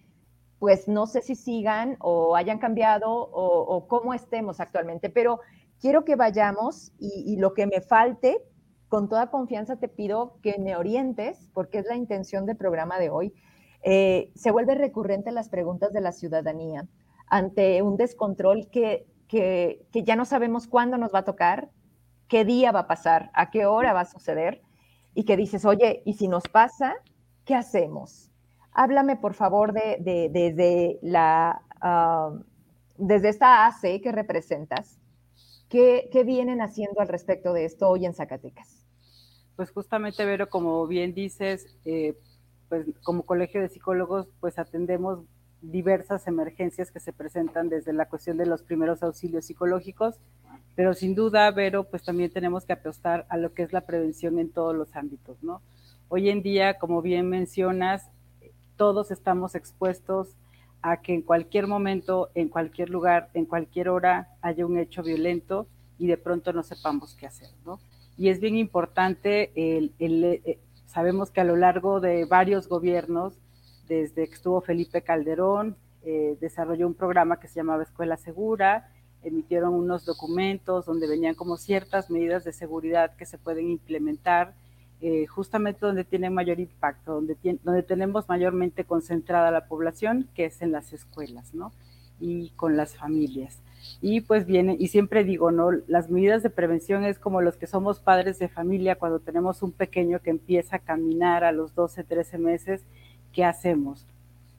pues no sé si sigan o hayan cambiado o, cómo estemos actualmente, pero quiero que vayamos y, lo que me falte, con toda confianza te pido que me orientes, porque es la intención del programa de hoy. Eh, se vuelve recurrente las preguntas de la ciudadanía ante un descontrol que, que, que ya no sabemos cuándo nos va a tocar, qué día va a pasar, a qué hora va a suceder, y que dices, oye, ¿y si nos pasa, qué hacemos? Háblame, por favor, de, desde la ah, desde esta AC que representas, ¿qué, vienen haciendo al respecto de esto hoy en Zacatecas? Pues justamente, Vero, como bien dices, eh, pues como colegio de psicólogos, pues atendemos diversas emergencias que se presentan desde la cuestión de los primeros auxilios psicológicos, pero sin duda, Vero, pues también tenemos que apostar a lo que es la prevención en todos los ámbitos, ¿no? Hoy en día, como bien mencionas, todos estamos expuestos a que en cualquier momento, en cualquier lugar, en cualquier hora haya un hecho violento y de pronto no sepamos qué hacer, ¿no? Y es bien importante, eh, sabemos que a lo largo de varios gobiernos, desde que estuvo Felipe Calderón, eh, desarrolló un programa que se llamaba Escuela Segura, emitieron unos documentos donde venían como ciertas medidas de seguridad que se pueden implementar eh, justamente donde tiene mayor impacto, donde, donde tenemos mayormente concentrada la población, que es en las escuelas, ¿no? Y con las familias. Y pues viene, y siempre digo, ¿no? Las medidas de prevención es como los que somos padres de familia cuando tenemos un pequeño que empieza a caminar a los 12, 13 meses, ¿qué hacemos?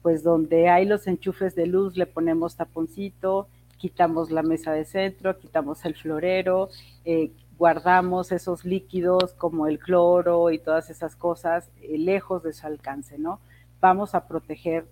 Pues donde hay los enchufes de luz le ponemos taponcito, quitamos la mesa de centro, quitamos el florero, eh, guardamos esos líquidos como el cloro y todas esas cosas eh, lejos de su alcance, ¿no? Vamos a proteger,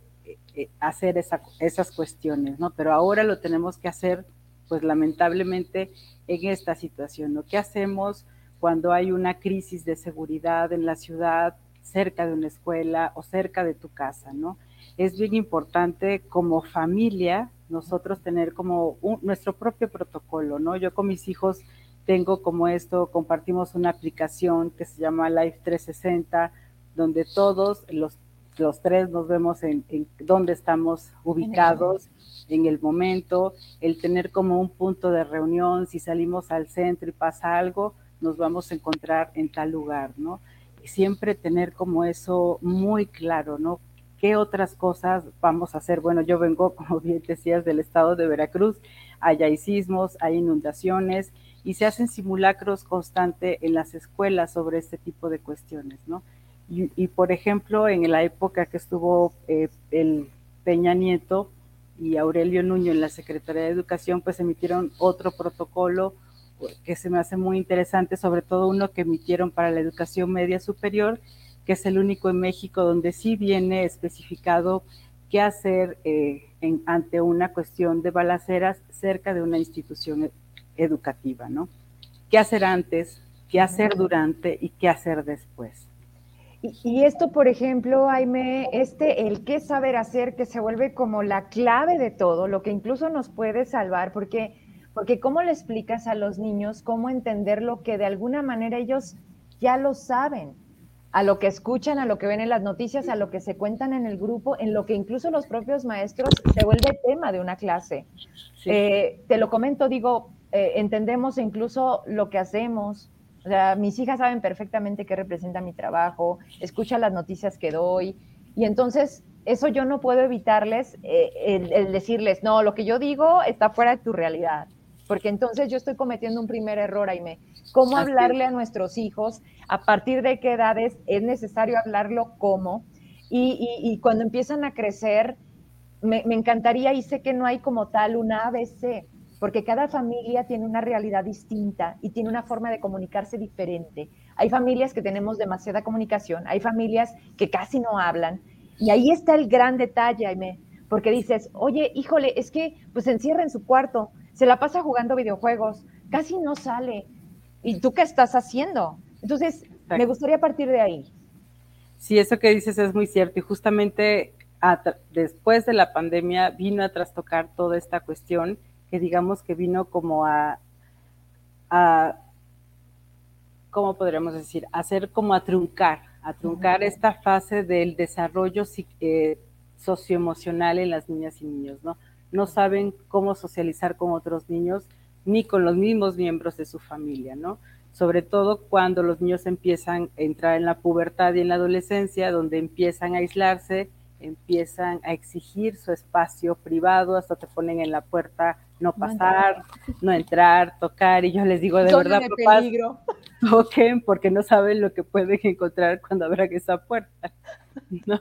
eh, hacer esas cuestiones, ¿no? Pero ahora lo tenemos que hacer, pues lamentablemente, en esta situación, ¿no? ¿Qué hacemos cuando hay una crisis de seguridad en la ciudad, cerca de una escuela o cerca de tu casa, ¿no? Es bien importante como familia nosotros tener como nuestro propio protocolo, ¿no? Yo con mis hijos tengo como esto, compartimos una aplicación que se llama Live 360, donde todos los, los tres nos vemos en, en dónde estamos ubicados en el momento, el tener como un punto de reunión, si salimos al centro y pasa algo, nos vamos a encontrar en tal lugar, ¿no? Siempre tener como eso muy claro, ¿no? ¿qué otras cosas vamos a hacer? Bueno, yo vengo, como bien decías, del estado de Veracruz, hay sismos, hay inundaciones y se hacen simulacros constantes en las escuelas sobre este tipo de cuestiones, ¿no? Y, por ejemplo, en la época que estuvo eh, el Peña Nieto y Aurelio Nuño en la Secretaría de Educación, pues emitieron otro protocolo que se me hace muy interesante, sobre todo uno que emitieron para la educación media superior, que es el único en México donde sí viene especificado qué hacer eh, ante una cuestión de balaceras cerca de una institución educativa, ¿no? ¿Qué hacer antes, qué hacer durante y qué hacer después? Y, esto, por ejemplo, Jaime, este, el qué saber hacer, que se vuelve como la clave de todo, lo que incluso nos puede salvar, porque, porque ¿cómo le explicas a los niños cómo entender lo que de alguna manera ellos ya lo saben? a lo que escuchan, a lo que ven en las noticias, a lo que se cuentan en el grupo, en lo que incluso los propios maestros se vuelve tema de una clase. Eh, te lo comento, digo, eh, entendemos incluso lo que hacemos. O sea, mis hijas saben perfectamente qué representa mi trabajo, escuchan las noticias que doy, y entonces eso yo no puedo evitarles eh, el decirles, no, lo que yo digo está fuera de tu realidad porque entonces yo estoy cometiendo un primer error, Aime. ¿Cómo hablarle a nuestros hijos? ¿A partir de qué edades es necesario hablarlo? ¿Cómo? Y, cuando empiezan a crecer, me, encantaría, y sé que no hay como tal una ABC, porque cada familia tiene una realidad distinta y tiene una forma de comunicarse diferente. Hay familias que tenemos demasiada comunicación, hay familias que casi no hablan, y ahí está el gran detalle, Aime, porque dices, oye, híjole, es que pues se encierra en su cuarto, se la pasa jugando videojuegos, casi no sale. ¿Y tú qué estás haciendo? Entonces, me gustaría partir de ahí. Sí, eso que dices es muy cierto y justamente después de la pandemia vino a trastocar toda esta cuestión que digamos que vino como a, a ¿cómo podríamos decir? Hacer como a truncar, a truncar esta fase del desarrollo eh, socioemocional en las niñas y niños, ¿no? No saben cómo socializar con otros niños ni con los mismos miembros de su familia, ¿no? Sobre todo cuando los niños empiezan a entrar en la pubertad y en la adolescencia, donde empiezan a aislarse, empiezan a exigir su espacio privado, hasta te ponen en la puerta no pasar, no entrar, tocar, y yo les digo de verdad, papás, toquen porque no saben lo que pueden encontrar cuando abran esa puerta, ¿no?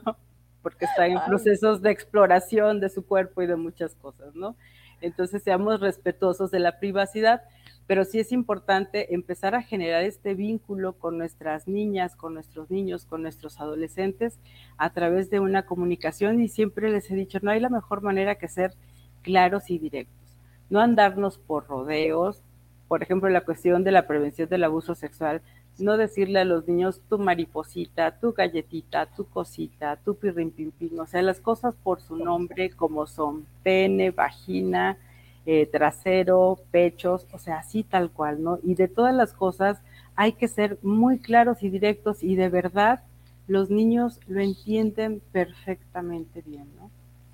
Porque está en procesos de exploración de su cuerpo y de muchas cosas, ¿no? Entonces seamos respetuosos de la privacidad, pero sí es importante empezar a generar este vínculo con nuestras niñas, con nuestros niños, con nuestros adolescentes a través de una comunicación y siempre les he dicho, no hay la mejor manera que ser claros y directos, no andarnos por rodeos, por ejemplo, la cuestión de la prevención del abuso sexual, no decirle a los niños tu mariposita, tu galletita, tu cosita, tu pirrimpimpín, o sea, las cosas por su nombre como son pene, vagina, eh, trasero, pechos, o sea, así tal cual, ¿no? Y de todas las cosas hay que ser muy claros y directos y de verdad los niños lo entienden perfectamente bien, ¿no?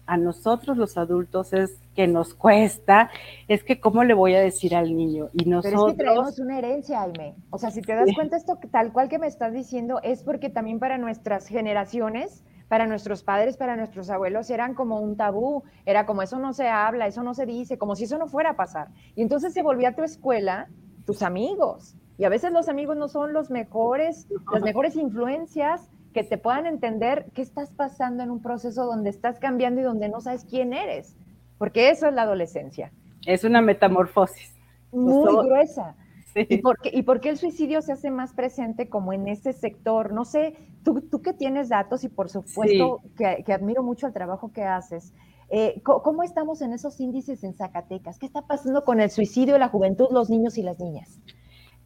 A nosotros los adultos es que nos cuesta, es que cómo le voy a decir al niño y nosotros... Pero es que traemos una herencia, Aime. O sea, si te das cuenta esto tal cual que me estás diciendo es porque también para nuestras generaciones, para nuestros padres, para nuestros abuelos eran como un tabú, era como eso no se habla, eso no se dice, como si eso no fuera a pasar. Y entonces se volvía a tu escuela, tus amigos. Y a veces los amigos no son los mejores, las mejores influencias que te puedan entender qué estás pasando en un proceso donde estás cambiando y donde no sabes quién eres, porque eso es la adolescencia. Es una metamorfosis. Muy gruesa. ¿Y, por qué, ¿Y por qué el suicidio se hace más presente como en ese sector? No sé, tú, tú que tienes datos y por supuesto que, admiro mucho el trabajo que haces. Eh, ¿Cómo estamos en esos índices en Zacatecas? ¿Qué está pasando con el suicidio, la juventud, los niños y las niñas?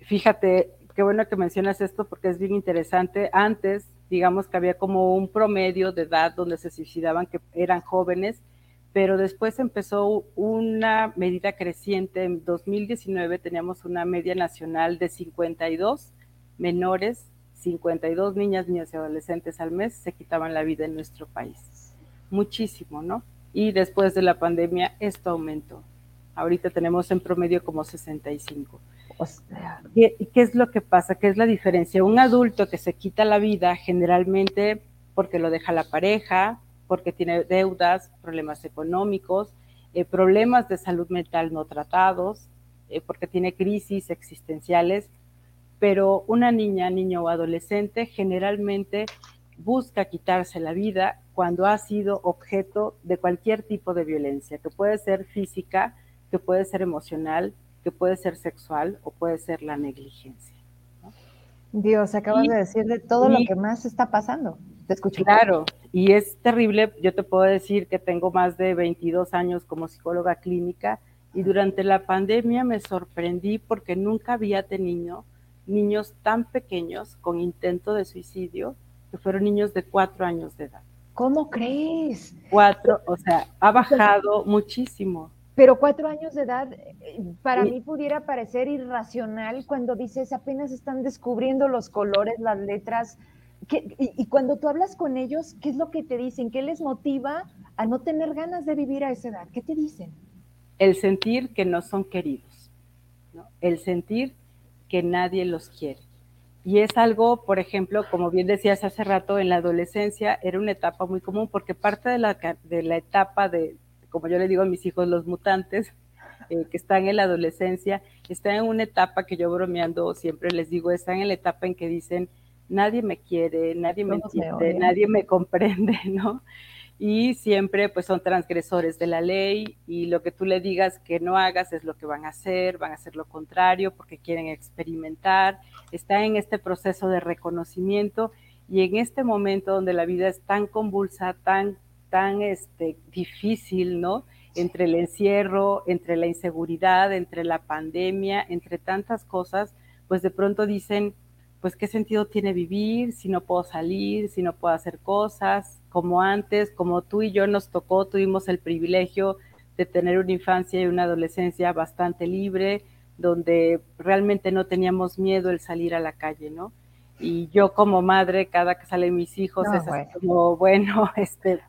Fíjate, qué bueno que mencionas esto porque es bien interesante. Antes digamos que había como un promedio de edad donde se suicidaban que eran jóvenes, pero después empezó una medida creciente. En 2019 teníamos una media nacional de 52 menores, 52 niñas, niños y adolescentes al mes se quitaban la vida en nuestro país. Muchísimo, ¿no? Y después de la pandemia esto aumentó. Ahorita tenemos en promedio como 65. ¿Qué, es lo que pasa? ¿Qué es la diferencia? Un adulto que se quita la vida generalmente porque lo deja la pareja, porque tiene deudas, problemas económicos, eh, problemas de salud mental no tratados, eh, porque tiene crisis existenciales, pero una niña, niño o adolescente generalmente busca quitarse la vida cuando ha sido objeto de cualquier tipo de violencia, que puede ser física, que puede ser emocional, que puede ser sexual o puede ser la negligencia. Dios, acabas de decir de todo lo que más está pasando. Te escucho. Claro, y es terrible. Yo te puedo decir que tengo más de 22 años como psicóloga clínica y durante la pandemia me sorprendí porque nunca había tenido niños tan pequeños con intento de suicidio, que fueron niños de cuatro años de edad. ¿Cómo crees? Cuatro, o sea, ha bajado muchísimo. Pero cuatro años de edad, eh, para mí pudiera parecer irracional cuando dices apenas están descubriendo los colores, las letras. y, cuando tú hablas con ellos, ¿qué es lo que te dicen? ¿Qué les motiva a no tener ganas de vivir a esa edad? ¿Qué te dicen? El sentir que no son queridos, el sentir que nadie los quiere. Y es algo, por ejemplo, como bien decías hace rato, en la adolescencia era una etapa muy común porque parte de la, de la etapa de, como yo le digo a mis hijos, los mutantes, eh, que están en la adolescencia, están en una etapa que yo bromeando siempre les digo, están en la etapa en que dicen, nadie me quiere, nadie me entiende, nadie me comprende, ¿no? Y siempre pues son transgresores de la ley y lo que tú le digas que no hagas es lo que van a hacer, van a hacer lo contrario porque quieren experimentar, están en este proceso de reconocimiento y en este momento donde la vida es tan convulsa, tan tan este, difícil, ¿no? Entre el encierro, entre la inseguridad, entre la pandemia, entre tantas cosas, pues de pronto dicen, pues qué sentido tiene vivir si no puedo salir, si no puedo hacer cosas, como antes, como tú y yo nos tocó, tuvimos el privilegio de tener una infancia y una adolescencia bastante libre, donde realmente no teníamos miedo el salir a la calle, ¿no? Y yo como madre, cada que salen mis hijos, es como, bueno, este,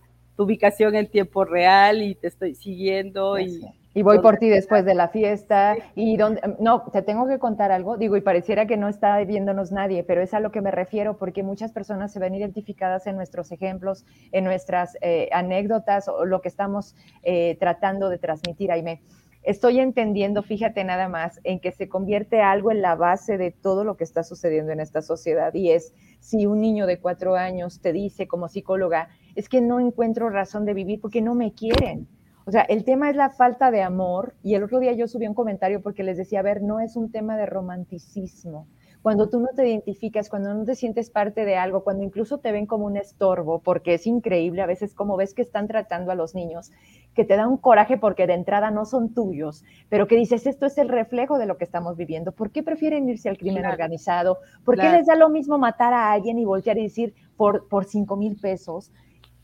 ubicación en tiempo real y te estoy siguiendo y... Y voy por ti después de la fiesta. Y donde, no, te tengo que contar algo, digo, y pareciera que no está viéndonos nadie, pero es a lo que me refiero, porque muchas personas se ven identificadas en nuestros ejemplos, en nuestras eh, anécdotas o lo que estamos eh, tratando de transmitir, Aime. Estoy entendiendo, fíjate nada más, en que se convierte algo en la base de todo lo que está sucediendo en esta sociedad. Y es si un niño de cuatro años te dice como psicóloga, es que no encuentro razón de vivir porque no me quieren. O sea, el tema es la falta de amor y el otro día yo subí un comentario porque les decía, a ver, no es un tema de romanticismo. Cuando tú no te identificas, cuando no te sientes parte de algo, cuando incluso te ven como un estorbo, porque es increíble a veces como ves que están tratando a los niños, que te da un coraje porque de entrada no son tuyos, pero que dices, esto es el reflejo de lo que estamos viviendo. ¿Por qué prefieren irse al crimen organizado? ¿Por qué les da lo mismo matar a alguien y voltear y decir por, por cinco mil pesos?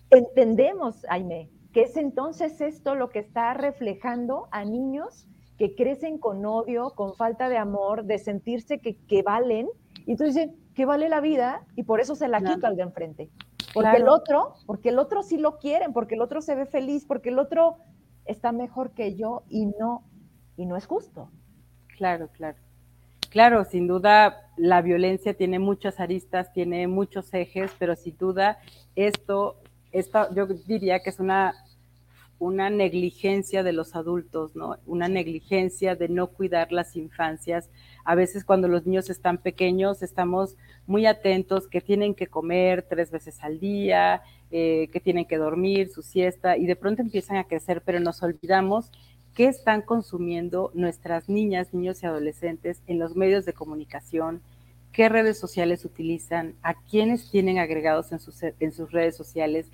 Entendemos, Aime, que es entonces esto lo que está reflejando a niños que crecen con odio, con falta de amor, de sentirse que, valen, y tú dices, que vale la vida, y por eso se la quito al de enfrente. Porque el otro, porque el otro sí lo quieren, porque el otro se ve feliz, porque el otro está mejor que yo y no, y no es justo. Claro, claro. Claro, sin duda la violencia tiene muchas aristas, tiene muchos ejes, pero sin duda esto esta, yo diría que es una, una negligencia de los adultos, ¿no? Una negligencia de no cuidar las infancias. A veces cuando los niños están pequeños estamos muy atentos que tienen que comer tres veces al día, eh, que tienen que dormir su siesta y de pronto empiezan a crecer, pero nos olvidamos qué están consumiendo nuestras niñas, niños y adolescentes en los medios de comunicación, qué redes sociales utilizan, a quiénes tienen agregados en sus, en sus redes sociales,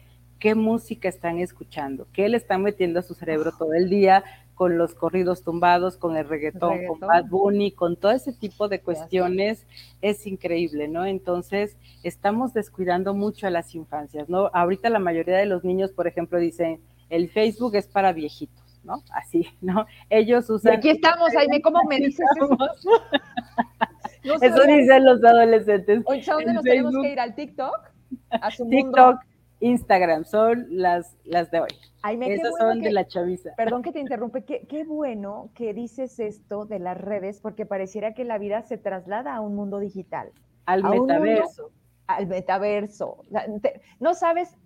qué música están escuchando, qué le están metiendo a su cerebro todo el día con los corridos tumbados, con el reggaetón, con Bad Bunny, con todo ese tipo de cuestiones, es increíble, ¿no? Entonces, estamos descuidando mucho a las infancias, ¿no? Ahorita la mayoría de los niños, por ejemplo, dicen, el Facebook es para viejitos. ¿no? Así, ¿no? Ellos usan... Y aquí estamos, Jaime, ¿cómo me dices eso? eso dicen los adolescentes. Oye, ¿a dónde nos tenemos que ir? ¿Al TikTok? A su TikTok, Instagram, son las, las de hoy. Esas son de la chaviza. Perdón que te interrumpe, qué, qué, bueno que dices esto de las redes, porque pareciera que la vida se traslada a un mundo digital. Al metaverso. al metaverso. No sabes,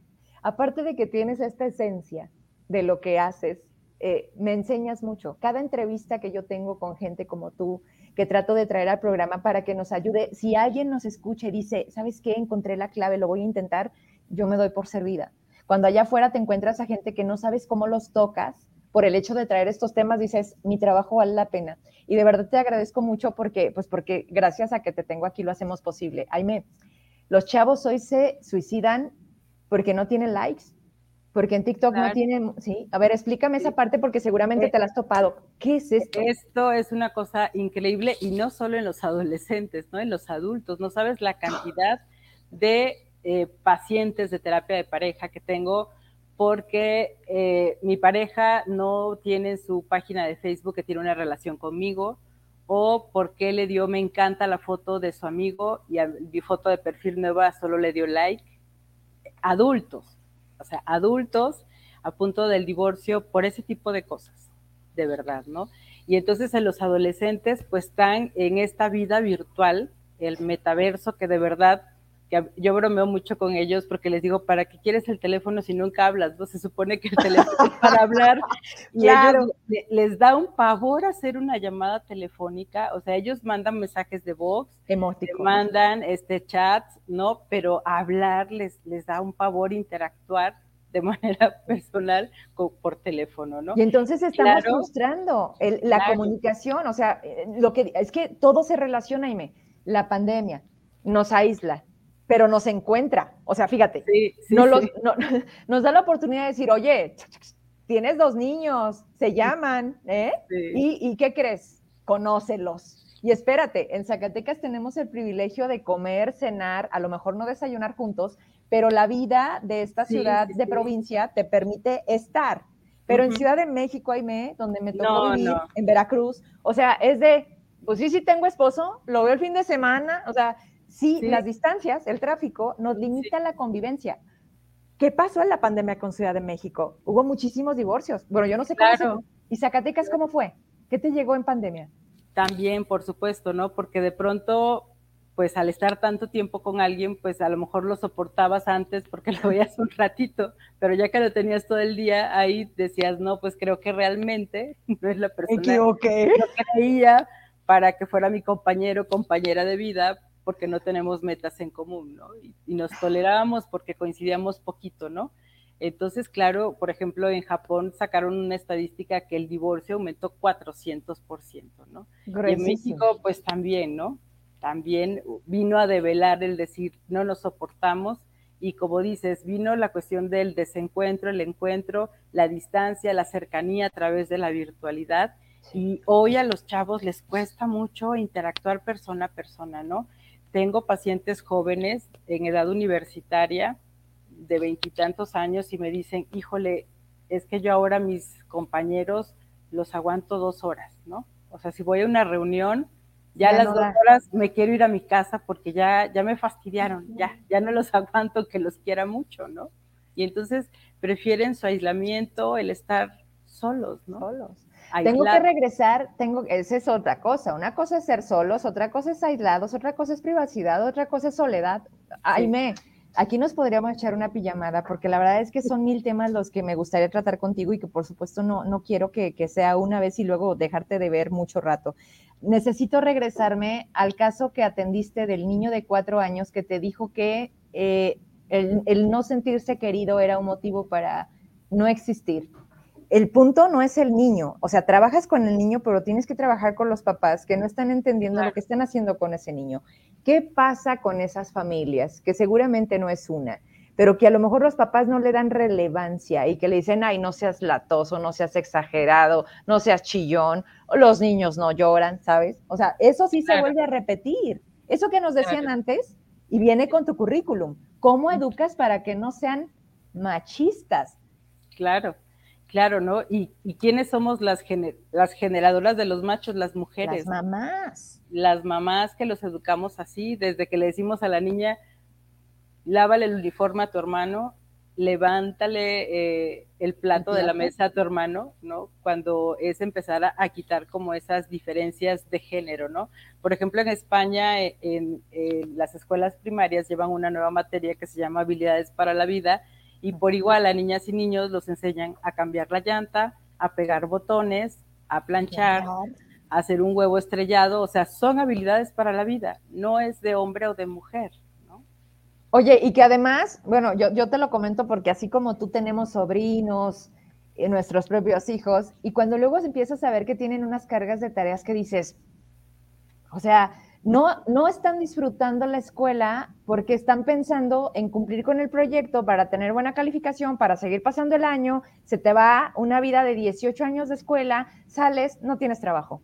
aparte de que tienes esta esencia de lo que haces, eh, me enseñas mucho. Cada entrevista que yo tengo con gente como tú, que trato de traer al programa para que nos ayude, si alguien nos escucha y dice, ¿sabes qué? Encontré la clave, lo voy a intentar, yo me doy por servida. Cuando allá afuera te encuentras a gente que no sabes cómo los tocas, por el hecho de traer estos temas, dices, mi trabajo vale la pena. Y de verdad te agradezco mucho porque, pues porque gracias a que te tengo aquí lo hacemos posible. Aime, los chavos hoy se suicidan porque no tienen likes, porque en TikTok no tienen, sí. A ver, explícame esa parte porque seguramente eh, te la has topado. ¿Qué es esto? Esto es una cosa increíble y no solo en los adolescentes, ¿no? En los adultos. No sabes la cantidad de eh, pacientes de terapia de pareja que tengo porque eh, mi pareja no tiene su página de Facebook que tiene una relación conmigo o porque le dio me encanta la foto de su amigo y a mi foto de perfil nueva solo le dio like. Adultos, o sea, adultos a punto del divorcio por ese tipo de cosas, de verdad, ¿no? Y entonces en los adolescentes pues están en esta vida virtual, el metaverso que de verdad yo bromeo mucho con ellos porque les digo, ¿para qué quieres el teléfono si nunca hablas? No se supone que el teléfono es para hablar. Y ellos les da un pavor hacer una llamada telefónica, o sea, ellos mandan mensajes de voz, mandan este chats, ¿no? Pero hablar les, les da un pavor interactuar de manera personal por teléfono, ¿no? Y entonces estamos frustrando la comunicación, o sea, eh, lo que es que todo se relaciona, Ime, la pandemia nos aísla, pero nos encuentra. O sea, fíjate, no nos da la oportunidad de decir, oye, tienes dos niños, se llaman, ¿eh? ¿Y, qué crees? Conócelos. Y espérate, en Zacatecas tenemos el privilegio de comer, cenar, a lo mejor no desayunar juntos, pero la vida de esta ciudad de provincia te permite estar. Pero en Ciudad de México, Aime, donde me tocó vivir, en Veracruz, o sea, es de, pues sí, sí tengo esposo, lo veo el fin de semana, o sea, Sí, las distancias, el tráfico, nos limita la convivencia. ¿Qué pasó en la pandemia con Ciudad de México? Hubo muchísimos divorcios. Bueno, yo no sé cómo. ¿Y Zacatecas cómo fue? ¿Qué te llegó en pandemia? También, por supuesto, ¿no? Porque de pronto, pues al estar tanto tiempo con alguien, pues a lo mejor lo soportabas antes porque lo veías un ratito, pero ya que lo tenías todo el día ahí, decías, no, pues creo que realmente no es la persona que creía para que fuera mi compañero, compañera de vida, porque no tenemos metas en común, ¿no? Y, nos tolerábamos porque coincidíamos poquito, ¿no? Entonces, claro, por ejemplo, en Japón sacaron una estadística que el divorcio aumentó 400%, ¿no? Y en México, pues también, ¿no? También vino a develar el decir, no nos soportamos, y como dices, vino la cuestión del desencuentro, el encuentro, la distancia, la cercanía a través de la virtualidad, y hoy a los chavos les cuesta mucho interactuar persona a persona, ¿no? Tengo pacientes jóvenes en edad universitaria de veintitantos años y me dicen, híjole, es que yo ahora mis compañeros los aguanto dos horas, ¿no? O sea, si voy a una reunión, ya, las dos horas me quiero ir a mi casa porque ya, ya me fastidiaron, ya, ya no los aguanto que los quiera mucho, ¿no? Y entonces prefieren su aislamiento, el estar solos, ¿no? Solos. Tengo que regresar, tengo, esa es otra cosa. Una cosa es ser solos, otra cosa es aislados, otra cosa es privacidad, otra cosa es soledad. Aime, aquí nos podríamos echar una pijamada, porque la verdad es que son mil temas los que me gustaría tratar contigo y que por supuesto no, no quiero que, sea una vez y luego dejarte de ver mucho rato. Necesito regresarme al caso que atendiste del niño de cuatro años que te dijo que eh, el no sentirse querido era un motivo para no existir el punto no es el niño, o sea, trabajas con el niño, pero tienes que trabajar con los papás que no están entendiendo lo que están haciendo con ese niño. ¿Qué pasa con esas familias? Que seguramente no es una, pero que a lo mejor los papás no le dan relevancia y que le dicen, ay, no seas latoso, no seas exagerado, no seas chillón, los niños no lloran, ¿sabes? O sea, eso sí se vuelve a repetir. Eso que nos decían antes y viene con tu currículum. ¿Cómo educas para que no sean machistas? Claro. Claro, ¿no? ¿Y, quiénes somos las, las generadoras de los machos? Las mujeres. Las mamás. Las mamás que los educamos así, desde que le decimos a la niña, lávale el uniforme a tu hermano, levántale eh, el plato de la mesa a tu hermano, ¿no? Cuando es empezar a, quitar como esas diferencias de género, ¿no? Por ejemplo, en España, en, las escuelas primarias llevan una nueva materia que se llama habilidades para la vida, Y por igual a niñas y niños los enseñan a cambiar la llanta, a pegar botones, a planchar, a hacer un huevo estrellado, o sea, son habilidades para la vida, no es de hombre o de mujer. ¿no? Oye, y que además, bueno, yo, yo te lo comento porque así como tú tenemos sobrinos, eh, nuestros propios hijos, y cuando luego empiezas a ver que tienen unas cargas de tareas que dices, o sea, no, no están disfrutando la escuela porque están pensando en cumplir con el proyecto para tener buena calificación, para seguir pasando el año, se te va una vida de 18 años de escuela, sales, no tienes trabajo.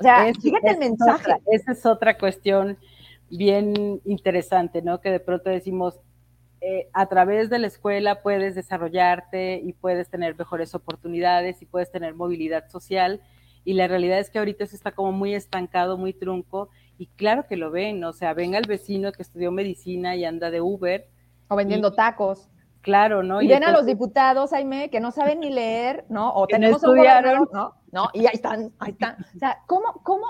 O sea, fíjate el mensaje. esa es otra cuestión bien interesante, ¿no? Que de pronto decimos, eh, a través de la escuela puedes desarrollarte y puedes tener mejores oportunidades y puedes tener movilidad social. Y la realidad es que ahorita eso está como muy estancado, muy trunco y claro que lo ven, o sea, ven al vecino que estudió medicina y anda de Uber. O vendiendo tacos. Claro, ¿no? Y, ven a los diputados, Jaime, que no saben ni leer, ¿no? O tenemos un gobierno, ¿no? ¿no? Y ahí están, ahí están. O sea, ¿cómo, cómo,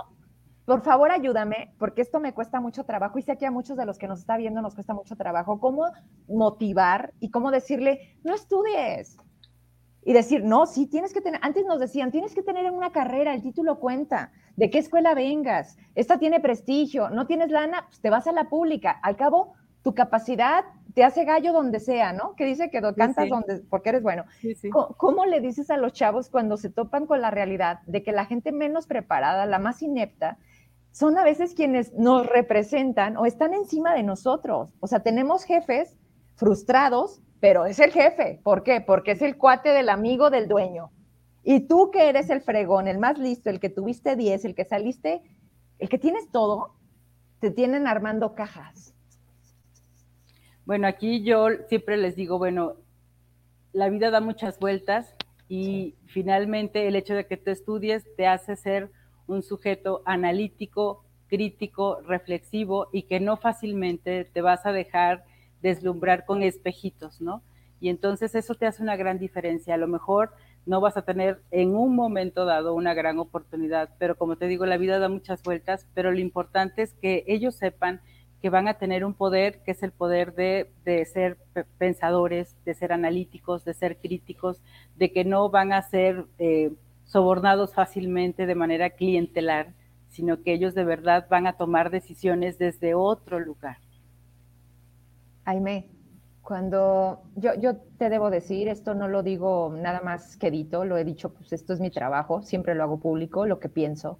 por favor ayúdame, porque esto me cuesta mucho trabajo y sé que a muchos de los que nos está viendo nos cuesta mucho trabajo, cómo motivar y cómo decirle, no estudies. Y decir, no, sí, tienes que tener, antes nos decían, tienes que tener una carrera, el título cuenta de qué escuela vengas, esta tiene prestigio, no tienes lana, pues te vas a la pública. Al cabo, tu capacidad te hace gallo donde sea, ¿no? Que dice que cantas donde, porque eres bueno. ¿Cómo, le dices a los chavos cuando se topan con la realidad de que la gente menos preparada, la más inepta, son a veces quienes nos representan o están encima de nosotros? O sea, tenemos jefes frustrados, pero es el jefe. ¿Por qué? Porque es el cuate del amigo del dueño. Y tú que eres el fregón, el más listo, el que tuviste 10, el que saliste, el que tienes todo, te tienen armando cajas. Bueno, aquí yo siempre les digo, bueno, la vida da muchas vueltas y finalmente el hecho de que tú estudies te hace ser un sujeto analítico, crítico, reflexivo y que no fácilmente te vas a dejar deslumbrar con espejitos, ¿no? Y entonces eso te hace una gran diferencia. A lo mejor no vas a tener en un momento dado una gran oportunidad, pero como te digo, la vida da muchas vueltas, pero lo importante es que ellos sepan que van a tener un poder que es el poder de, ser pensadores, de ser analíticos, de ser críticos, de que no van a ser eh, sobornados fácilmente de manera clientelar, sino que ellos de verdad van a tomar decisiones desde otro lugar. Aime, cuando yo, yo te debo decir, esto no lo digo nada más quedito, lo he dicho, pues esto es mi trabajo, siempre lo hago público, lo que pienso.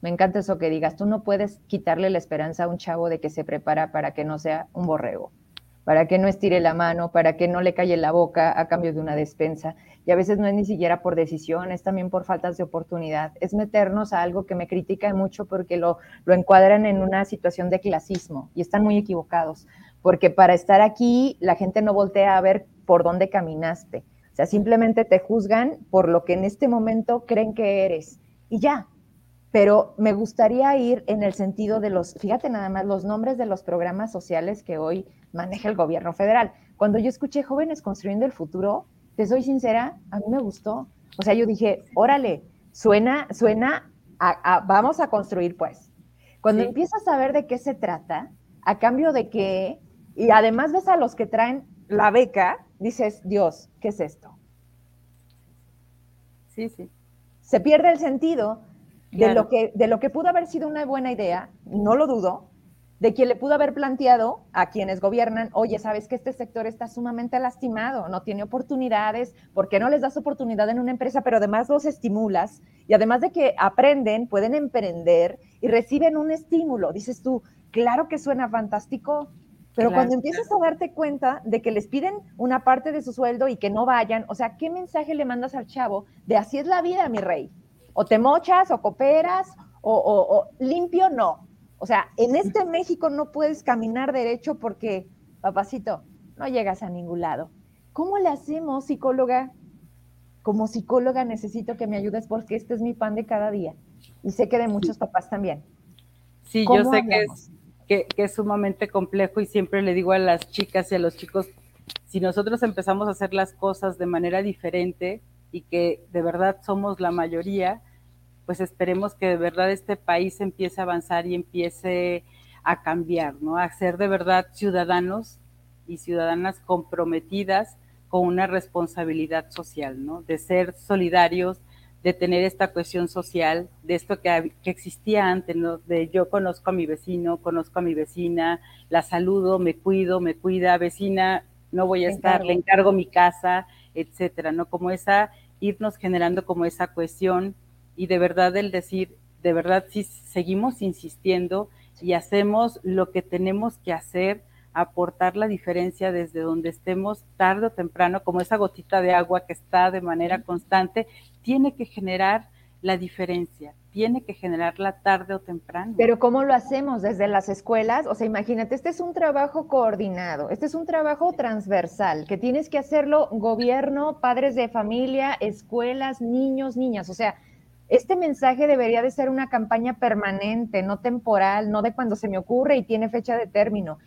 Me encanta eso que digas, tú no puedes quitarle la esperanza a un chavo de que se prepara para que no sea un borrego, para que no estire la mano, para que no le calle la boca a cambio de una despensa. Y a veces no es ni siquiera por decisión, es también por faltas de oportunidad. Es meternos a algo que me critica mucho porque lo, lo encuadran en una situación de clasismo y están muy equivocados porque para estar aquí la gente no voltea a ver por dónde caminaste. O sea, simplemente te juzgan por lo que en este momento creen que eres. Y ya. Pero me gustaría ir en el sentido de los, fíjate nada más, los nombres de los programas sociales que hoy maneja el gobierno federal. Cuando yo escuché Jóvenes Construyendo el Futuro, te soy sincera, a mí me gustó. O sea, yo dije, órale, suena, suena, a, vamos a construir pues. Cuando empiezas a ver de qué se trata, a cambio de que y además ves a los que traen la beca, dices, Dios, ¿qué es esto? Sí, sí. Se pierde el sentido de, lo que, de lo que pudo haber sido una buena idea, no lo dudo, de quien le pudo haber planteado a quienes gobiernan, oye, sabes que este sector está sumamente lastimado, no tiene oportunidades, ¿por qué no les das oportunidad en una empresa, pero además los estimulas? Y además de que aprenden, pueden emprender y reciben un estímulo. Dices tú, claro que suena fantástico, pero cuando empiezas a darte cuenta de que les piden una parte de su sueldo y que no vayan, o sea, ¿qué mensaje le mandas al chavo de así es la vida, mi rey? O te mochas, o cooperas, o, limpio, no. O sea, en este México no puedes caminar derecho porque, papacito, no llegas a ningún lado. ¿Cómo le hacemos, psicóloga? Como psicóloga necesito que me ayudes porque este es mi pan de cada día. Y sé que de muchos papás también. Sí, yo sé que es que, es sumamente complejo y siempre le digo a las chicas y a los chicos, si nosotros empezamos a hacer las cosas de manera diferente y que de verdad somos la mayoría, pues esperemos que de verdad este país empiece a avanzar y empiece a cambiar, ¿no? A ser de verdad ciudadanos y ciudadanas comprometidas con una responsabilidad social, ¿no? De ser solidarios, de tener esta cuestión social, de esto que, existía antes, ¿no? De yo conozco a mi vecino, conozco a mi vecina, la saludo, me cuido, me cuida, vecina, no voy a estar, le encargo mi casa, etcétera, ¿no? Como esa, irnos generando como esa cuestión y de verdad el decir, de verdad si seguimos insistiendo y hacemos lo que tenemos que hacer, aportar la diferencia desde donde estemos tarde o temprano, como esa gotita de agua que está de manera constante, tiene que generar la diferencia, tiene que generarla tarde o temprano. Pero ¿cómo lo hacemos desde las escuelas? O sea, imagínate, este es un trabajo coordinado, este es un trabajo transversal, que tienes que hacerlo gobierno, padres de familia, escuelas, niños, niñas. O sea, este mensaje debería de ser una campaña permanente, no temporal, no de cuando se me ocurre y tiene fecha de término.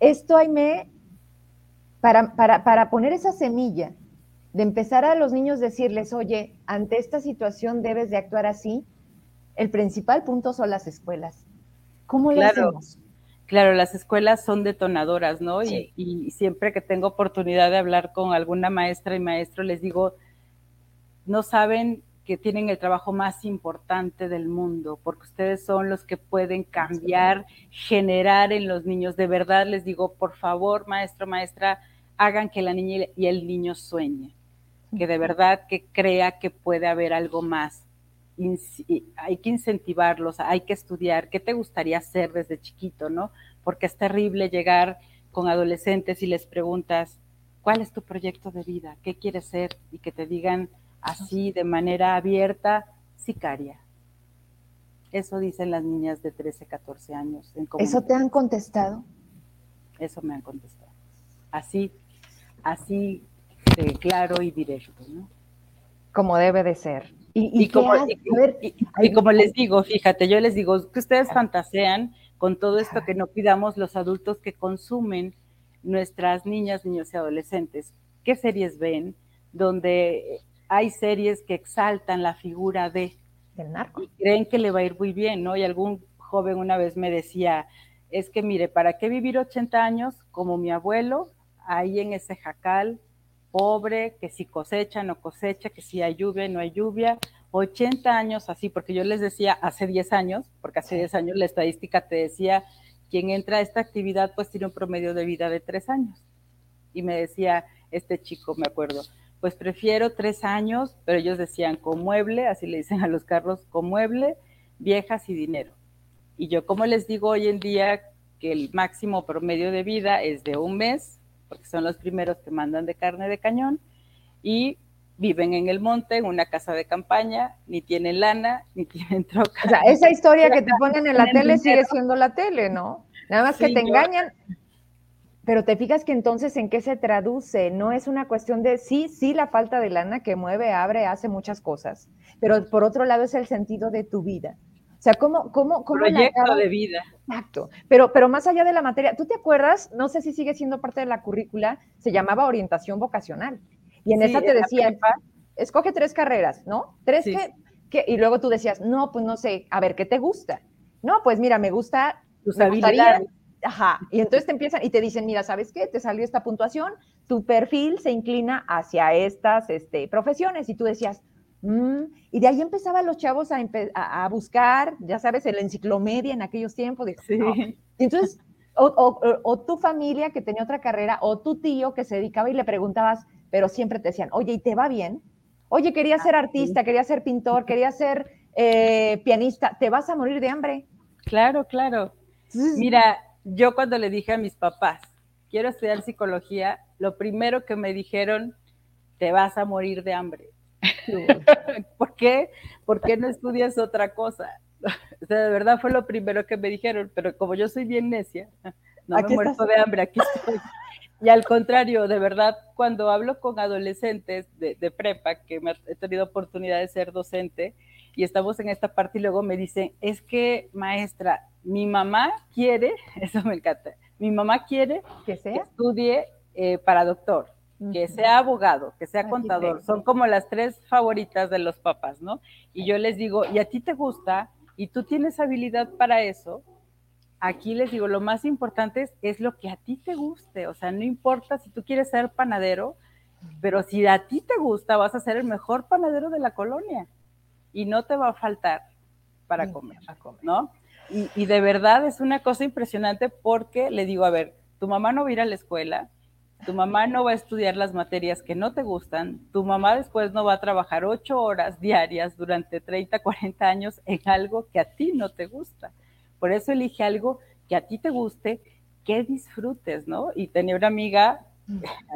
Esto, Aime, para, para, para poner esa semilla, de empezar a los niños decirles, oye, ante esta situación debes de actuar así, el principal punto son las escuelas. ¿Cómo lo hacemos? Claro, las escuelas son detonadoras, ¿no? Y, y, siempre que tengo oportunidad de hablar con alguna maestra y maestro, les digo, no saben que tienen el trabajo más importante del mundo, porque ustedes son los que pueden cambiar, generar en los niños. De verdad les digo, por favor, maestro, maestra, hagan que la niña y el niño sueñen que de verdad que crea que puede haber algo más. hay que incentivarlos, hay que estudiar. ¿Qué te gustaría hacer desde chiquito, no? Porque es terrible llegar con adolescentes y les preguntas, ¿cuál es tu proyecto de vida? ¿Qué quieres ser? Y que te digan así, de manera abierta, sicaria. Eso dicen las niñas de 13, 14 años. ¿Eso te han contestado? Eso me han contestado. Así, así claro y directo, ¿no? Como debe de ser. Y, como, como, les digo, fíjate, yo les digo que ustedes fantasean con todo esto que no cuidamos los adultos que consumen nuestras niñas, niños y adolescentes. ¿Qué series ven? Donde hay series que exaltan la figura de del narco. Y creen que le va a ir muy bien, ¿no? Y algún joven una vez me decía, es que mire, ¿para qué vivir 80 años como mi abuelo ahí en ese jacal pobre, que si cosecha, no cosecha, que si hay lluvia, no hay lluvia, 80 años así, porque yo les decía hace 10 años, porque hace 10 años la estadística te decía, quien entra a esta actividad pues tiene un promedio de vida de 3 años. Y me decía este chico, me acuerdo, pues prefiero 3 años, pero ellos decían con mueble, así le dicen a los carros, con mueble, viejas y dinero. Y yo como les digo hoy en día que el máximo promedio de vida es de un mes, porque son los primeros que mandan de carne de cañón, y viven en el monte, en una casa de campaña, ni tienen lana, ni tienen troca. O sea, esa historia que te ponen en la tele sigue siendo la tele, ¿no? Nada más que te engañan. Pero te fijas que entonces en qué se traduce, no es una cuestión de sí, sí la falta de lana que mueve, abre, hace muchas cosas, pero por otro lado es el sentido de tu vida. O sea, ¿cómo, cómo, cómo Proyecto de vida. Exacto. Pero, pero más allá de la materia, ¿tú te acuerdas? No sé si sigue siendo parte de la currícula, se llamaba orientación vocacional. Y en esa te decían, escoge tres carreras, ¿no? Tres que, y luego tú decías, no, pues no sé, a ver, ¿qué te gusta? No, pues mira, me gusta, tus habilidades. Ajá, y entonces te empiezan y te dicen, mira, ¿sabes qué? Te salió esta puntuación, tu perfil se inclina hacia estas este, profesiones. Y tú decías, Mm, y de ahí empezaban los chavos a, buscar, ya sabes, en la enciclomedia en aquellos tiempos. Y entonces, o, tu familia que tenía otra carrera, o tu tío que se dedicaba y le preguntabas, pero siempre te decían, oye, ¿y te va bien? Oye, quería ser artista, quería ser pintor, quería ser eh, pianista, ¿te vas a morir de hambre? Claro, claro. Mira, yo cuando le dije a mis papás, quiero estudiar psicología, lo primero que me dijeron, te vas a morir de hambre. ¿Por qué? ¿Por qué no estudias otra cosa? O sea, de verdad fue lo primero que me dijeron, pero como yo soy bien necia, no me muerto de hambre, aquí estoy. Y al contrario, de verdad, cuando hablo con adolescentes de, prepa, que me he tenido oportunidad de ser docente, y estamos en esta parte y luego me dicen, es que maestra, mi mamá quiere, eso me encanta, mi mamá quiere que, estudie eh, para doctor que sea abogado, que sea contador, son como las tres favoritas de los papás, ¿no? Y yo les digo, ¿y a ti te gusta? ¿Y tú tienes habilidad para eso? Aquí les digo, lo más importante es, lo que a ti te guste, o sea, no importa si tú quieres ser panadero, pero si a ti te gusta, vas a ser el mejor panadero de la colonia y no te va a faltar para comer, ¿no? Y, y, de verdad es una cosa impresionante porque le digo, a ver, tu mamá no va a ir a la escuela, tu mamá no va a estudiar las materias que no te gustan, tu mamá después no va a trabajar ocho horas diarias durante 30, 40 años en algo que a ti no te gusta. Por eso elige algo que a ti te guste, que disfrutes, ¿no? Y tenía una amiga,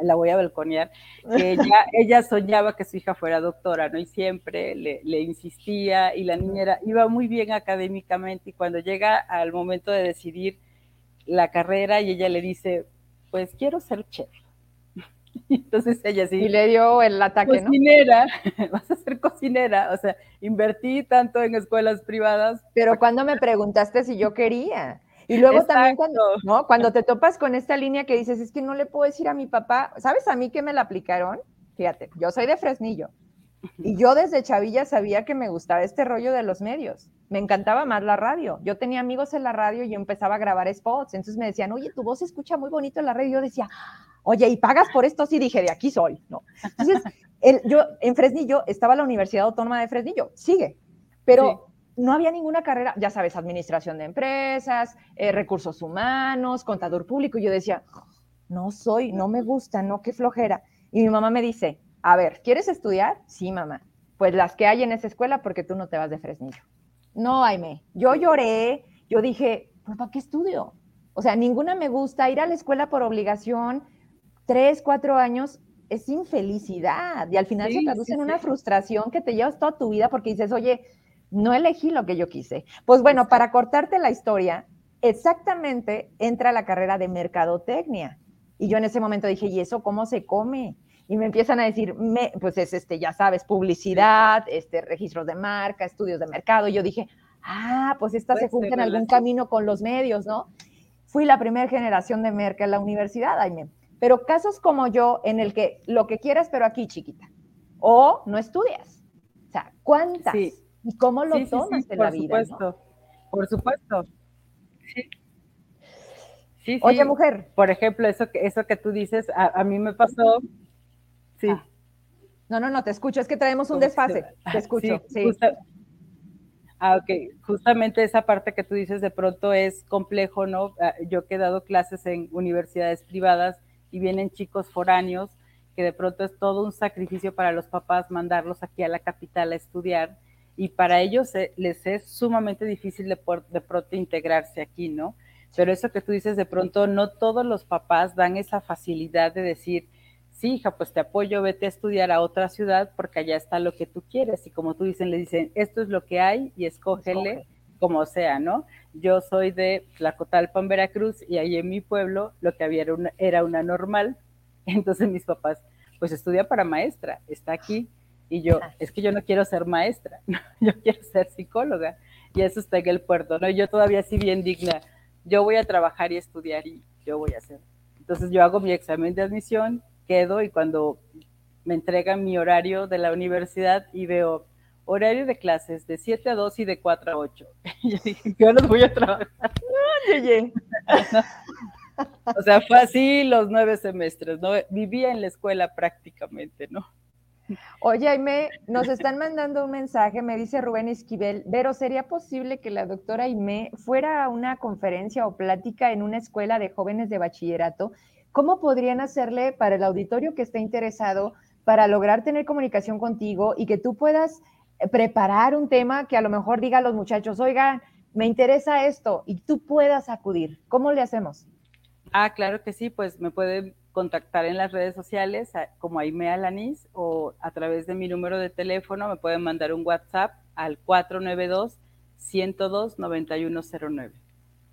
la voy a balconear, que ella, ella soñaba que su hija fuera doctora, ¿no? Y siempre le, le insistía y la niñera iba muy bien académicamente y cuando llega al momento de decidir la carrera y ella le dice, pues quiero ser chef. Entonces ella sí. Y le dio el ataque, cocinera, vas a ser cocinera. O sea, invertí tanto en escuelas privadas. Pero cuando me preguntaste si yo quería. Y luego también cuando, ¿no? cuando te topas con esta línea que dices, es que no le puedo decir a mi papá, ¿sabes a mí que me la aplicaron? Fíjate, yo soy de Fresnillo. Y yo desde chavilla sabía que me gustaba este rollo de los medios. Me encantaba más la radio. Yo tenía amigos en la radio y yo empezaba a grabar spots. Entonces me decían, oye, tu voz se escucha muy bonito en la radio. Y yo decía, oye, ¿y pagas por esto? Sí, dije, de aquí soy. No. Entonces, el, yo en Fresnillo estaba la Universidad Autónoma de Fresnillo, sigue, pero no había ninguna carrera, ya sabes, administración de empresas, eh, recursos humanos, contador público. Y yo decía, no soy, no me gusta, no, qué flojera. Y mi mamá me dice, a ver, ¿quieres estudiar? Sí, mamá. Pues las que hay en esa escuela porque tú no te vas de Fresnillo. No, Aime, yo lloré, yo dije, ¿pues para qué estudio? O sea, ninguna me gusta, ir a la escuela por obligación, tres, cuatro años, es infelicidad y al final se traduce en una frustración que te llevas toda tu vida porque dices, oye, no elegí lo que yo quise. Pues bueno, para cortarte la historia, exactamente entra la carrera de mercadotecnia. Y yo en ese momento dije, ¿y eso cómo se come? Y me empiezan a decir, me, pues es este, ya sabes, publicidad, este, registros de marca, estudios de mercado. Y yo dije, ah, pues esta se junta en algún camino con los medios, ¿no? Fui la primera generación de merca en la universidad, Aime. Pero casos como yo, en el que lo que quieras, pero aquí chiquita, o no estudias. O sea, ¿cuántas? ¿Y cómo lo tomas en la vida? Supuesto. Por supuesto. Sí. Sí, Oye, mujer. Por ejemplo, eso que, eso que tú dices, a mí me pasó Sí. Ah. No, no, no, te escucho, es que traemos un desfase, te escucho. Sí, ah, ok, justamente esa parte que tú dices de pronto es complejo, ¿no? Ah, yo he dado clases en universidades privadas y vienen chicos foráneos que de pronto es todo un sacrificio para los papás mandarlos aquí a la capital a estudiar y para ellos eh, les es sumamente difícil de, de pronto integrarse aquí, ¿no? Pero eso que tú dices, de pronto no todos los papás dan esa facilidad de decir, sí, hija, pues te apoyo, vete a estudiar a otra ciudad porque allá está lo que tú quieres. Y como tú dicen, le dicen, esto es lo que hay y escógele como sea, ¿no? Yo soy de Tlacotalpan, Veracruz, y ahí en mi pueblo lo que había era una, era una normal. Entonces mis papás, pues estudia para maestra, está aquí. Y yo, es que yo no quiero ser maestra, yo quiero ser psicóloga. Y eso está en el puerto, ¿no? Yo todavía sí bien digna, yo voy a trabajar y estudiar y yo voy a hacer. Entonces yo hago mi examen de admisión, quedo y cuando me entregan mi horario de la universidad y veo horario de clases de 7 a 2 y de 4 a 8. Y yo dije, yo no voy a trabajar. o sea, fue así los nueve semestres, ¿no? Vivía en la escuela prácticamente, ¿no? Oye, Aime, nos están mandando un mensaje, me dice Rubén Esquivel, pero ¿sería posible que la doctora Aime fuera a una conferencia o plática en una escuela de jóvenes de bachillerato ¿Cómo podrían hacerle para el auditorio que esté interesado para lograr tener comunicación contigo y que tú puedas eh, preparar un tema que a lo mejor diga a los muchachos, oigan, me interesa esto y tú puedas acudir? ¿Cómo le hacemos? Ah, claro que sí, pues me pueden contactar en las redes sociales como Aime Alanis o a través de mi número de teléfono me pueden mandar un WhatsApp al 492 102 9109.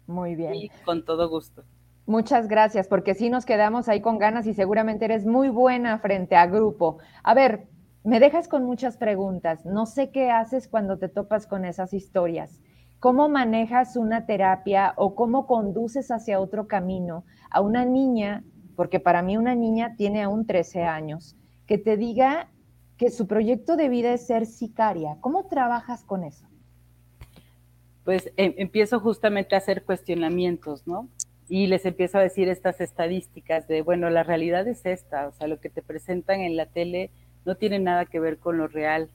Muy bien. Y con todo gusto. Muchas gracias, porque sí nos quedamos ahí con ganas y seguramente eres muy buena frente a grupo. A ver, me dejas con muchas preguntas. No sé qué haces cuando te topas con esas historias. ¿Cómo manejas una terapia o cómo conduces hacia otro camino a una niña, porque para mí una niña tiene aún 13 años, que te diga que su proyecto de vida es ser sicaria? ¿Cómo trabajas con eso? Pues em, empiezo justamente a hacer cuestionamientos, ¿no? Y les empiezo a decir estas estadísticas de, bueno, la realidad es esta, o sea, lo que te presentan en la tele no tiene nada que ver con lo real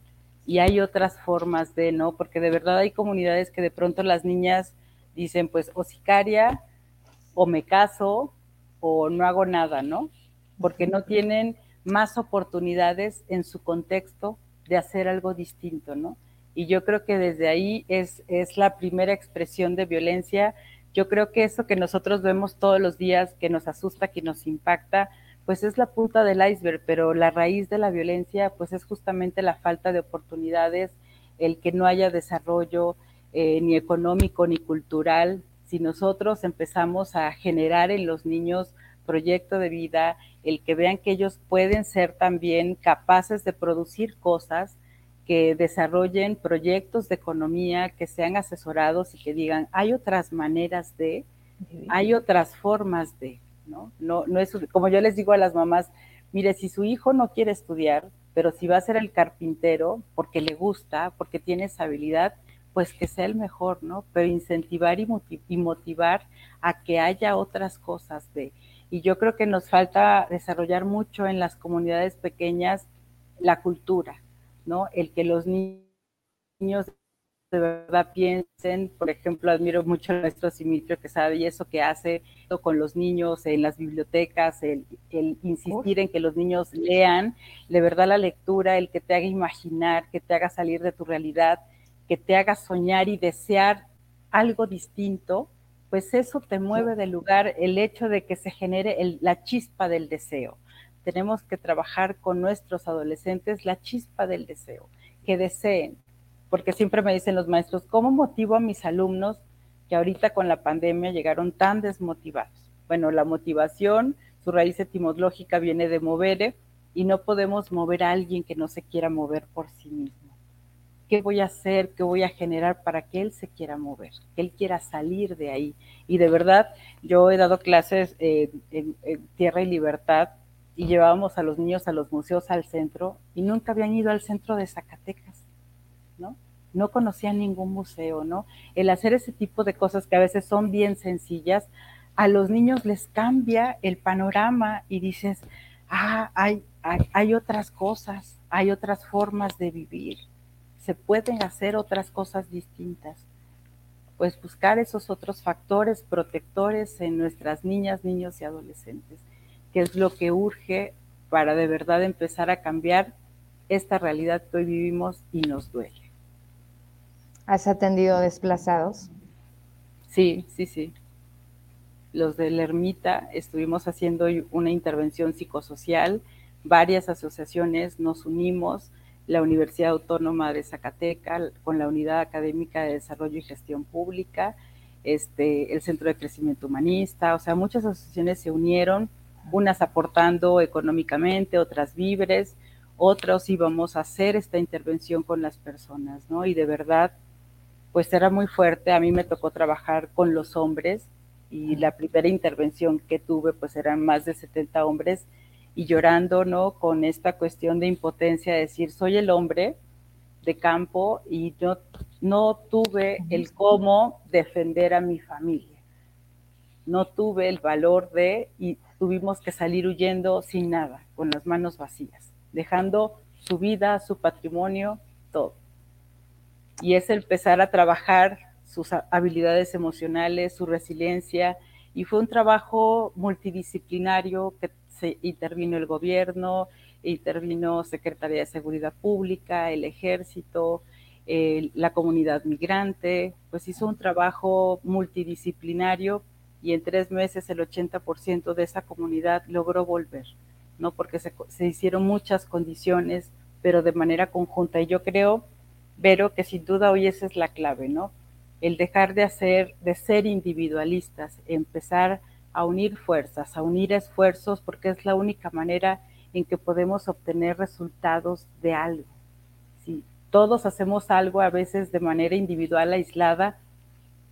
y hay otras formas de, ¿no? Porque de verdad hay comunidades que de pronto las niñas dicen, pues, o sicaria, o me caso, o no hago nada, ¿no? Porque no tienen más oportunidades en su contexto de hacer algo distinto, ¿no? Y yo creo que desde ahí es, es la primera expresión de violencia. Yo creo que eso que nosotros vemos todos los días, que nos asusta, que nos impacta, pues es la punta del iceberg, pero la raíz de la violencia, pues es justamente la falta de oportunidades, el que no haya desarrollo eh, ni económico ni cultural. Si nosotros empezamos a generar en los niños proyecto de vida, el que vean que ellos pueden ser también capaces de producir cosas, que desarrollen proyectos de economía, que sean asesorados y que digan, hay otras maneras de, hay otras formas de, ¿no? No, no es, como yo les digo a las mamás, mire, si su hijo no quiere estudiar, pero si va a ser el carpintero porque le gusta, porque tiene esa habilidad, pues que sea el mejor, ¿no? Pero incentivar y, y motivar a que haya otras cosas de. Y yo creo que nos falta desarrollar mucho en las comunidades pequeñas la cultura, ¿no? El que los niños de verdad piensen, por ejemplo, admiro mucho a nuestro Simitrio que sabe y eso que hace con los niños en las bibliotecas, el, insistir en que los niños lean, de verdad la lectura, el que te haga imaginar, que te haga salir de tu realidad, que te haga soñar y desear algo distinto, pues eso te mueve del lugar, el hecho de que se genere la chispa del deseo tenemos que trabajar con nuestros adolescentes la chispa del deseo, que deseen, porque siempre me dicen los maestros, ¿cómo motivo a mis alumnos que ahorita con la pandemia llegaron tan desmotivados? Bueno, la motivación, su raíz etimológica viene de mover y no podemos mover a alguien que no se quiera mover por sí mismo. ¿Qué voy a hacer? ¿Qué voy a generar para que él se quiera mover? Que él quiera salir de ahí. Y de verdad, yo he dado clases en, en Tierra y Libertad y llevábamos a los niños a los museos al centro y nunca habían ido al centro de Zacatecas, ¿no? No conocían ningún museo, ¿no? El hacer ese tipo de cosas que a veces son bien sencillas, a los niños les cambia el panorama y dices, ah, hay, hay, hay otras cosas, hay otras formas de vivir, se pueden hacer otras cosas distintas pues buscar esos otros factores protectores en nuestras niñas, niños y adolescentes que es lo que urge para de verdad empezar a cambiar esta realidad que hoy vivimos y nos duele. ¿Has atendido desplazados? Sí, sí, sí. Los de la ermita estuvimos haciendo una intervención psicosocial, varias asociaciones nos unimos, la Universidad Autónoma de Zacatecas con la Unidad Académica de Desarrollo y Gestión Pública, este, el Centro de Crecimiento Humanista, o sea, muchas asociaciones se unieron unas aportando económicamente, otras víveres, otros íbamos a hacer esta intervención con las personas, ¿no? Y de verdad, pues era muy fuerte. A mí me tocó trabajar con los hombres y la primera intervención que tuve, pues eran más de 70 hombres y llorando, ¿no? Con esta cuestión de impotencia, decir, soy el hombre de campo y yo no tuve el cómo defender a mi familia. No tuve el valor de, y tuvimos que salir huyendo sin nada, con las manos vacías, dejando su vida, su patrimonio, todo. Y es empezar a trabajar sus habilidades emocionales, su resiliencia, y fue un trabajo multidisciplinario que intervino el gobierno, intervino Secretaría de Seguridad Pública, el Ejército, la comunidad migrante, pues hizo un trabajo multidisciplinario y en tres meses el 80% de esa comunidad logró volver, ¿no? Porque se, hicieron muchas condiciones, pero de manera conjunta. Y yo creo, Vero, que sin duda hoy esa es la clave, ¿no? El dejar de hacer, de ser individualistas, empezar a unir fuerzas, a unir esfuerzos, porque es la única manera en que podemos obtener resultados de algo. Si todos hacemos algo a veces de manera individual, aislada,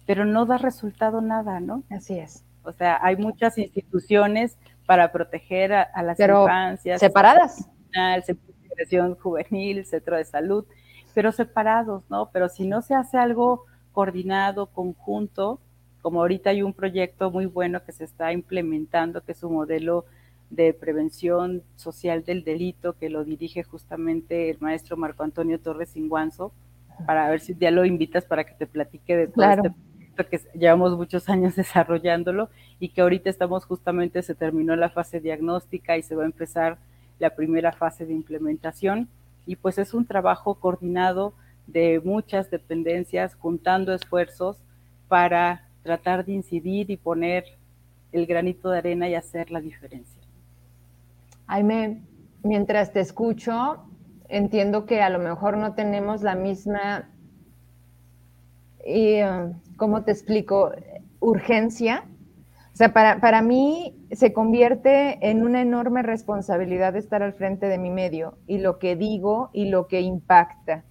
pero no da resultado nada, ¿no? Así es. O sea, hay muchas instituciones para proteger a, las infancias. Separadas. El Centro de Integración Juvenil, el Centro de Salud, pero separados, ¿no? Pero si no se hace algo coordinado, conjunto, como ahorita hay un proyecto muy bueno que se está implementando, que es un modelo de prevención social del delito, que lo dirige justamente el maestro Marco Antonio Torres Inguanzo, para ver si ya lo invitas para que te platique de todo este proyecto que llevamos muchos años desarrollándolo y que ahorita estamos justamente, se terminó la fase diagnóstica y se va a empezar la primera fase de implementación. Y pues es un trabajo coordinado de muchas dependencias, juntando esfuerzos para tratar de incidir y poner el granito de arena y hacer la diferencia. Jaime, mientras te escucho, entiendo que a lo mejor no tenemos la misma, y, uh, ¿cómo te explico? Urgencia. O sea, para, para mí se convierte en una enorme responsabilidad estar al frente de mi medio y lo que digo y lo que impacta.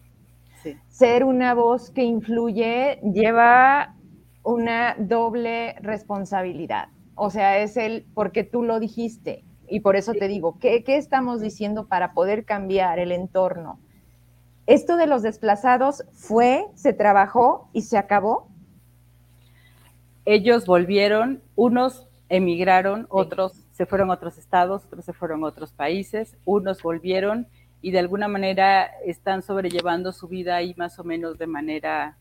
Sí. Ser una voz que influye lleva una doble responsabilidad. O sea, es el porque tú lo dijiste, y por eso te digo, ¿qué, estamos diciendo para poder cambiar el entorno? ¿Esto de los desplazados fue, se trabajó y se acabó? Ellos volvieron, unos emigraron, otros se fueron a otros estados, otros se fueron a otros países, unos volvieron y de alguna manera están sobrellevando su vida ahí más o menos de manera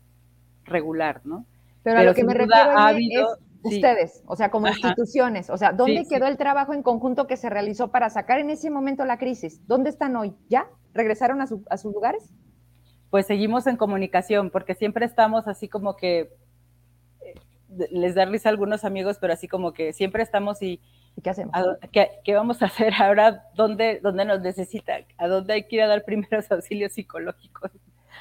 regular, ¿no? Pero, a lo que me refiero es ustedes, o sea, como instituciones, o sea, ¿dónde quedó el trabajo en conjunto que se realizó para sacar en ese momento la crisis? ¿Dónde están hoy? ¿Ya? ¿Regresaron a, sus lugares? Pues seguimos en comunicación, porque siempre estamos así como que, eh, les darles a algunos amigos, pero así como que siempre estamos y... ¿Y qué hacemos? qué, vamos a hacer ahora? ¿Dónde, ¿Dónde nos necesita? ¿A dónde hay que ir a dar primeros auxilios psicológicos?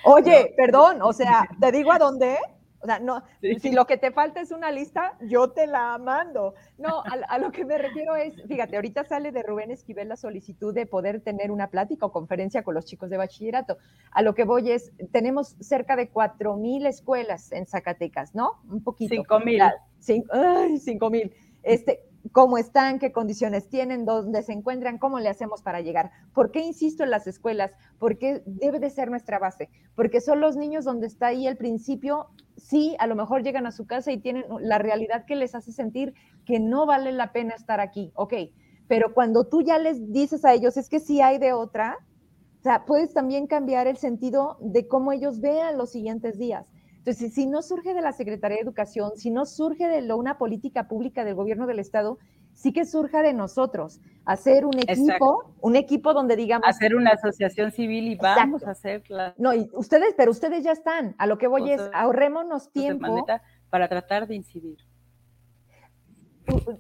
Oye, perdón, o sea, te digo a dónde, o sea, no, si lo que te falta es una lista, yo te la mando. No, a, lo que me refiero es, fíjate, ahorita sale de Rubén Esquivel la solicitud de poder tener una plática o conferencia con los chicos de bachillerato. A lo que voy es, tenemos cerca de cuatro mil escuelas en Zacatecas, ¿no? Un poquito. Cinco mil. ay, cinco mil. Este, cómo están, qué condiciones tienen, dónde se encuentran, cómo le hacemos para llegar. ¿Por qué insisto en las escuelas? Porque debe de ser nuestra base, porque son los niños donde está ahí el principio, sí, a lo mejor llegan a su casa y tienen la realidad que les hace sentir que no vale la pena estar aquí, ok, pero cuando tú ya les dices a ellos, es que sí hay de otra, o sea, puedes también cambiar el sentido de cómo ellos vean los siguientes días. Entonces, si no surge de la Secretaría de Educación, si no surge de una política pública del gobierno del Estado, sí que surja de nosotros, hacer un equipo, un equipo donde digamos... Hacer una asociación civil y vamos a hacerla. No, y ustedes, pero ustedes ya están. A lo que voy es, ahorrémonos tiempo. Para tratar de incidir.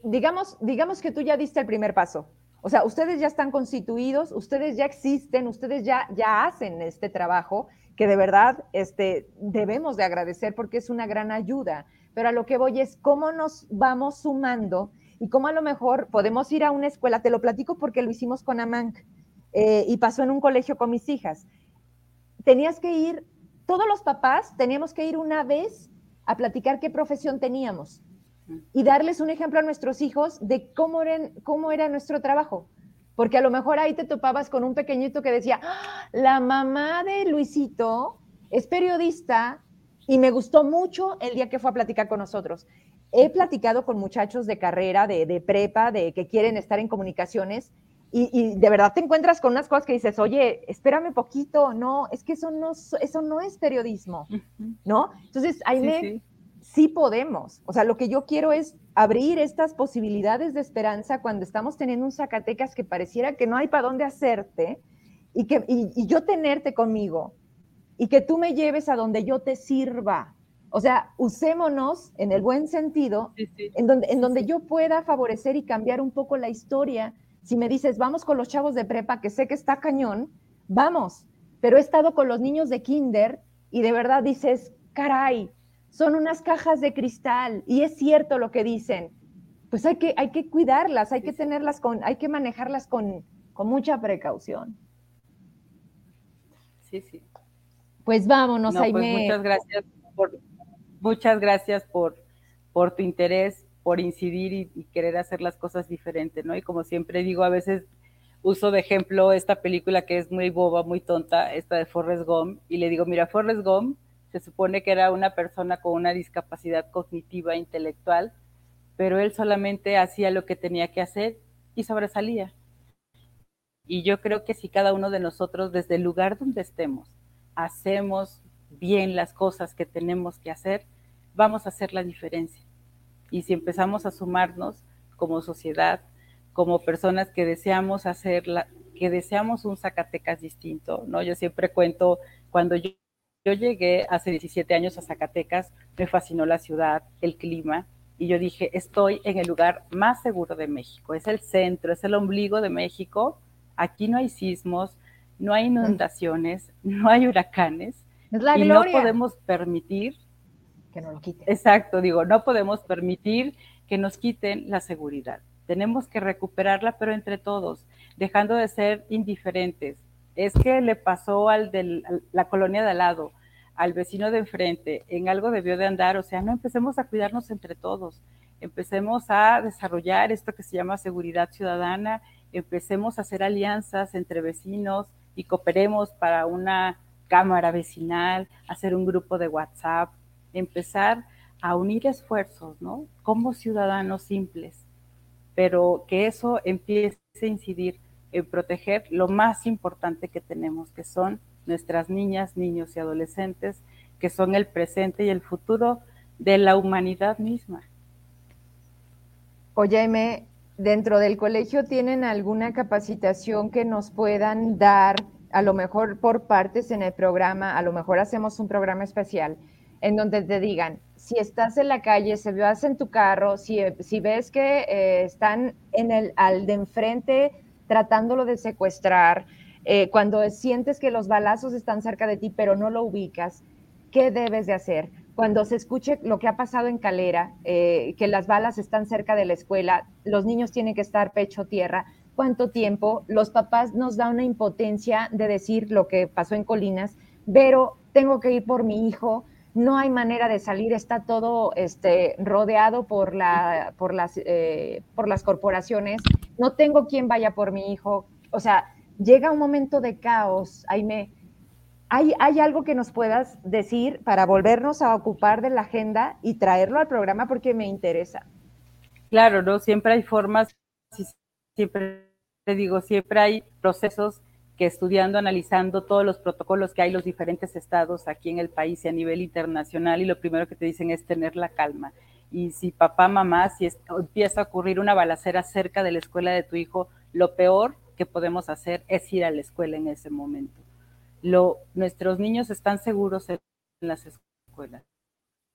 Digamos, digamos que tú ya diste el primer paso. O sea, ustedes ya están constituidos, ustedes ya existen, ustedes ya, ya hacen este trabajo que de verdad este, debemos de agradecer porque es una gran ayuda. Pero a lo que voy es cómo nos vamos sumando y cómo a lo mejor podemos ir a una escuela. Te lo platico porque lo hicimos con Amanc eh, y pasó en un colegio con mis hijas. Tenías que ir, todos los papás teníamos que ir una vez a platicar qué profesión teníamos y darles un ejemplo a nuestros hijos de cómo, cómo era nuestro trabajo. Porque a lo mejor ahí te topabas con un pequeñito que decía, ¡Ah! la mamá de Luisito es periodista y me gustó mucho el día que fue a platicar con nosotros. He platicado con muchachos de carrera, de, prepa, de que quieren estar en comunicaciones y, de verdad te encuentras con unas cosas que dices, oye, espérame poquito, no, es que eso no, eso no es periodismo, ¿no? Entonces, ahí me, sí podemos. O sea, lo que yo quiero es abrir estas posibilidades de esperanza cuando estamos teniendo un Zacatecas que pareciera que no hay para dónde hacerte y, que, y, yo tenerte conmigo y que tú me lleves a donde yo te sirva. O sea, usémonos en el buen sentido, en donde, en donde yo pueda favorecer y cambiar un poco la historia. Si me dices, vamos con los chavos de prepa, que sé que está cañón, vamos. Pero he estado con los niños de kinder y de verdad dices, caray, son unas cajas de cristal y es cierto lo que dicen. Pues hay que, hay que cuidarlas, hay que tenerlas con, hay que manejarlas con, con mucha precaución. Sí, sí. Pues vámonos, no, pues muchas gracias por, muchas gracias por, por tu interés, por incidir y, y, querer hacer las cosas diferentes, ¿no? Y como siempre digo, a veces uso de ejemplo esta película que es muy boba, muy tonta, esta de Forrest Gump, y le digo, mira, Forrest Gump se supone que era una persona con una discapacidad cognitiva intelectual, pero él solamente hacía lo que tenía que hacer y sobresalía. Y yo creo que si cada uno de nosotros, desde el lugar donde estemos, hacemos bien las cosas que tenemos que hacer, vamos a hacer la diferencia. Y si empezamos a sumarnos como sociedad, como personas que deseamos hacer la, que deseamos un Zacatecas distinto, ¿no? Yo siempre cuento cuando yo, yo llegué hace 17 años a Zacatecas, me fascinó la ciudad, el clima, y yo dije, estoy en el lugar más seguro de México, es el centro, es el ombligo de México, aquí no hay sismos, no hay inundaciones, no hay huracanes, es la y gloria. no podemos permitir que no lo quiten. Exacto, digo, no podemos permitir que nos quiten la seguridad. Tenemos que recuperarla, pero entre todos, dejando de ser indiferentes. Es que le pasó al de la colonia de al lado, al vecino de enfrente, en algo debió de andar, o sea, no empecemos a cuidarnos entre todos, empecemos a desarrollar esto que se llama seguridad ciudadana, empecemos a hacer alianzas entre vecinos y cooperemos para una cámara vecinal, hacer un grupo de WhatsApp, empezar a unir esfuerzos, ¿no? Como ciudadanos simples, pero que eso empiece a incidir en proteger lo más importante que tenemos, que son nuestras niñas, niños y adolescentes, que son el presente y el futuro de la humanidad misma. Oye, dentro del colegio tienen alguna capacitación que nos puedan dar, a lo mejor por partes en el programa, a lo mejor hacemos un programa especial en donde te digan, si estás en la calle, si vas en tu carro, si, si ves que eh, están en el, al de enfrente tratándolo de secuestrar, eh, cuando sientes que los balazos están cerca de ti, pero no lo ubicas, ¿qué debes de hacer? Cuando se escuche lo que ha pasado en Calera, eh, que las balas están cerca de la escuela, los niños tienen que estar pecho tierra, ¿cuánto tiempo? Los papás nos da una impotencia de decir lo que pasó en Colinas, pero tengo que ir por mi hijo, no hay manera de salir, está todo este, rodeado por, la, por, las, eh, por las corporaciones, no tengo quien vaya por mi hijo, o sea, llega un momento de caos, Aime. ¿Hay, ¿Hay algo que nos puedas decir para volvernos a ocupar de la agenda y traerlo al programa porque me interesa? Claro, ¿no? Siempre hay formas, siempre te digo, siempre hay procesos que estudiando, analizando todos los protocolos que hay los diferentes estados aquí en el país y a nivel internacional, y lo primero que te dicen es tener la calma. Y si papá, mamá, si empieza a ocurrir una balacera cerca de la escuela de tu hijo, lo peor que podemos hacer es ir a la escuela en ese momento. Lo, nuestros niños están seguros en las escuelas.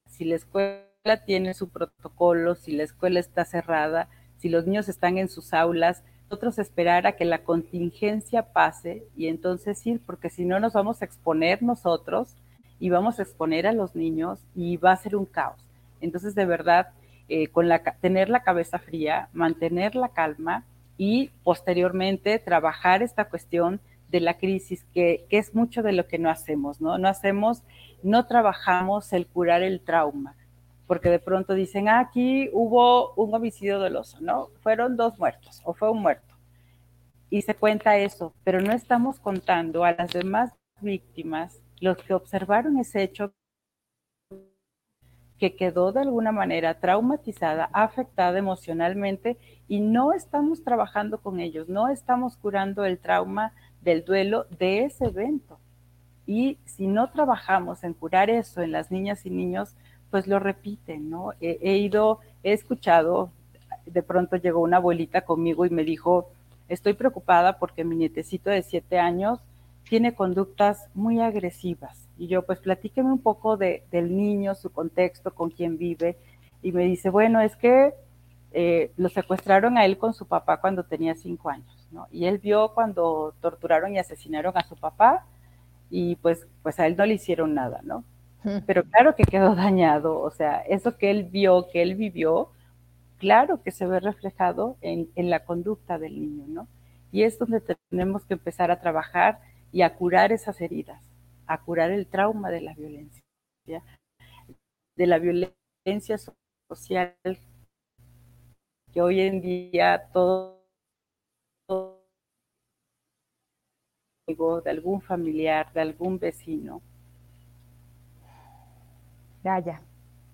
Si la escuela tiene su protocolo, si la escuela está cerrada, si los niños están en sus aulas, nosotros esperar a que la contingencia pase y entonces ir, porque si no nos vamos a exponer nosotros y vamos a exponer a los niños y va a ser un caos. Entonces, de verdad, eh, con la, tener la cabeza fría, mantener la calma y posteriormente trabajar esta cuestión de la crisis, que, que, es mucho de lo que no hacemos, ¿no? No hacemos, no trabajamos el curar el trauma, porque de pronto dicen, ah, aquí hubo un homicidio doloso, ¿no? Fueron dos muertos o fue un muerto. Y se cuenta eso, pero no estamos contando a las demás víctimas, los que observaron ese hecho que quedó de alguna manera traumatizada, afectada emocionalmente y no estamos trabajando con ellos, no estamos curando el trauma del duelo de ese evento. Y si no trabajamos en curar eso en las niñas y niños, pues lo repiten, ¿no? He, ido, he escuchado, de pronto llegó una abuelita conmigo y me dijo, estoy preocupada porque mi nietecito de siete años tiene conductas muy agresivas. Y yo, pues platíqueme un poco de, del niño, su contexto, con quién vive. Y me dice, bueno, es que eh, lo secuestraron a él con su papá cuando tenía cinco años, ¿no? Y él vio cuando torturaron y asesinaron a su papá y pues, pues a él no le hicieron nada, ¿no? Pero claro que quedó dañado, o sea, eso que él vio, que él vivió, claro que se ve reflejado en, en la conducta del niño, ¿no? Y es donde tenemos que empezar a trabajar y a curar esas heridas, a curar el trauma de la violencia, de la violencia social que hoy en día todo, de algún familiar, de algún vecino, Ya, ya.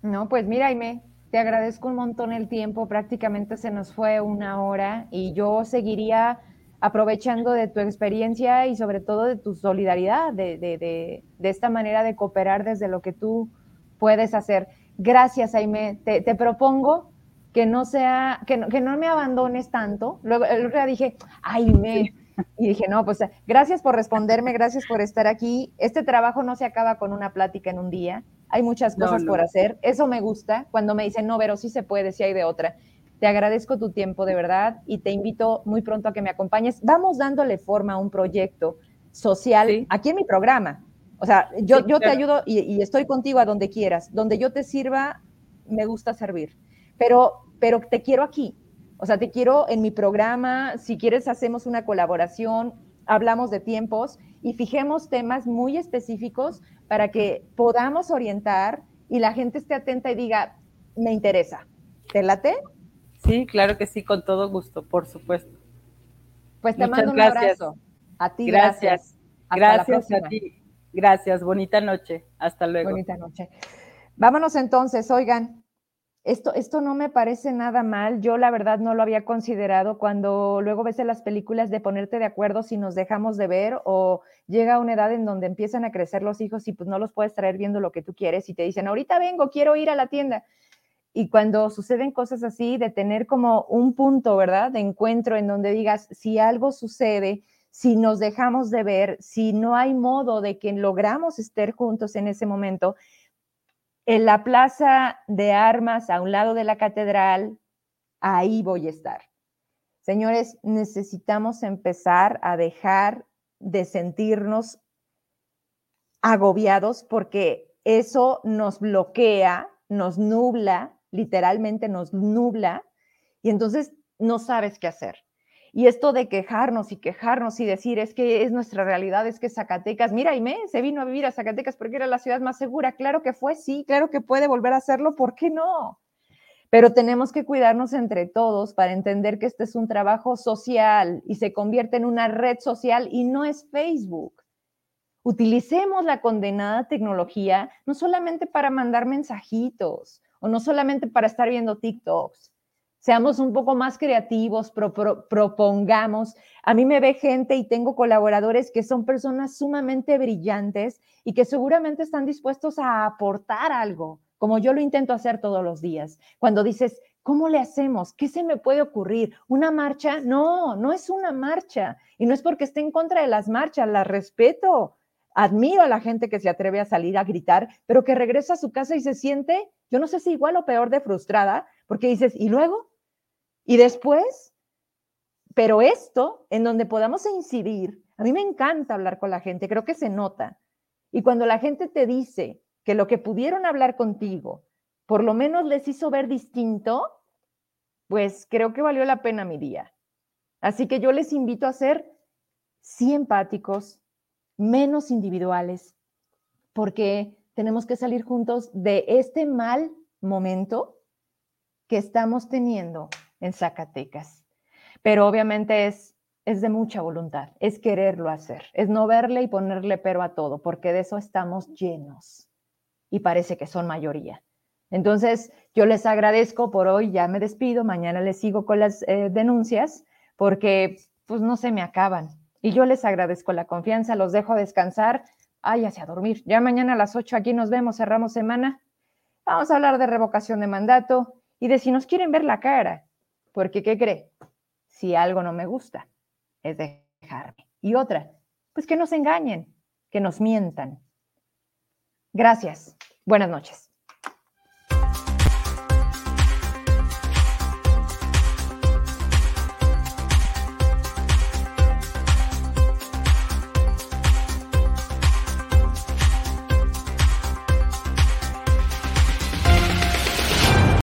No, pues mira, Aime, te agradezco un montón el tiempo, prácticamente se nos fue una hora y yo seguiría aprovechando de tu experiencia y sobre todo de tu solidaridad, de, de, de, de esta manera de cooperar desde lo que tú puedes hacer. Gracias, Aime. Te, te propongo que no sea, que no, que no, me abandones tanto. Luego, el otro día dije, Aime. Y dije, no, pues gracias por responderme, gracias por estar aquí. Este trabajo no se acaba con una plática en un día. Hay muchas cosas no, no. por hacer. Eso me gusta cuando me dicen, no, pero sí se puede, sí hay de otra. Te agradezco tu tiempo de verdad y te invito muy pronto a que me acompañes. Vamos dándole forma a un proyecto social sí. aquí en mi programa. O sea, yo, sí, yo claro. te ayudo y, y, estoy contigo a donde quieras. Donde yo te sirva, me gusta servir. Pero, pero te quiero aquí. O sea, te quiero en mi programa. Si quieres, hacemos una colaboración, hablamos de tiempos y fijemos temas muy específicos para que podamos orientar y la gente esté atenta y diga, me interesa. ¿Te late? Sí, claro que sí, con todo gusto, por supuesto. Pues te Muchas mando un gracias. abrazo. A ti, gracias. Gracias, gracias a ti. Gracias, bonita noche. Hasta luego. Bonita noche. Vámonos entonces, oigan. Esto, esto no me parece nada mal. Yo la verdad no lo había considerado cuando luego ves en las películas de ponerte de acuerdo si nos dejamos de ver o llega una edad en donde empiezan a crecer los hijos y pues no los puedes traer viendo lo que tú quieres y te dicen, ahorita vengo, quiero ir a la tienda. Y cuando suceden cosas así, de tener como un punto, ¿verdad? De encuentro en donde digas, si algo sucede, si nos dejamos de ver, si no hay modo de que logramos estar juntos en ese momento, en la plaza de armas a un lado de la catedral, ahí voy a estar. Señores, necesitamos empezar a dejar de sentirnos agobiados porque eso nos bloquea, nos nubla, literalmente nos nubla, y entonces no sabes qué hacer. Y esto de quejarnos y quejarnos y decir, es que es nuestra realidad, es que Zacatecas, mira, Aime se vino a vivir a Zacatecas porque era la ciudad más segura. Claro que fue, sí, claro que puede volver a hacerlo, ¿por qué no? Pero tenemos que cuidarnos entre todos para entender que este es un trabajo social y se convierte en una red social y no es Facebook. Utilicemos la condenada tecnología no solamente para mandar mensajitos o no solamente para estar viendo TikToks seamos un poco más creativos, pro, pro, propongamos. A mí me ve gente y tengo colaboradores que son personas sumamente brillantes y que seguramente están dispuestos a aportar algo, como yo lo intento hacer todos los días. Cuando dices, ¿cómo le hacemos? ¿Qué se me puede ocurrir? ¿Una marcha? No, no es una marcha. Y no es porque esté en contra de las marchas, las respeto. Admiro a la gente que se atreve a salir a gritar, pero que regresa a su casa y se siente, yo no sé si igual o peor de frustrada, porque dices, ¿y luego? Y después, pero esto, en donde podamos incidir, a mí me encanta hablar con la gente, creo que se nota. Y cuando la gente te dice que lo que pudieron hablar contigo, por lo menos les hizo ver distinto, pues creo que valió la pena mi día. Así que yo les invito a ser sí menos individuales, porque tenemos que salir juntos de este mal momento que estamos teniendo en Zacatecas. Pero obviamente es, es de mucha voluntad, es quererlo hacer, es no verle y ponerle pero a todo, porque de eso estamos llenos y parece que son mayoría. Entonces, yo les agradezco por hoy, ya me despido, mañana les sigo con las eh, denuncias, porque pues no se me acaban. Y yo les agradezco la confianza, los dejo descansar, váyase a dormir. Ya mañana a las 8 aquí nos vemos, cerramos semana. Vamos a hablar de revocación de mandato y de si nos quieren ver la cara. Porque, ¿qué cree? Si algo no me gusta, es dejarme. Y otra, pues que nos engañen, que nos mientan. Gracias. Buenas noches.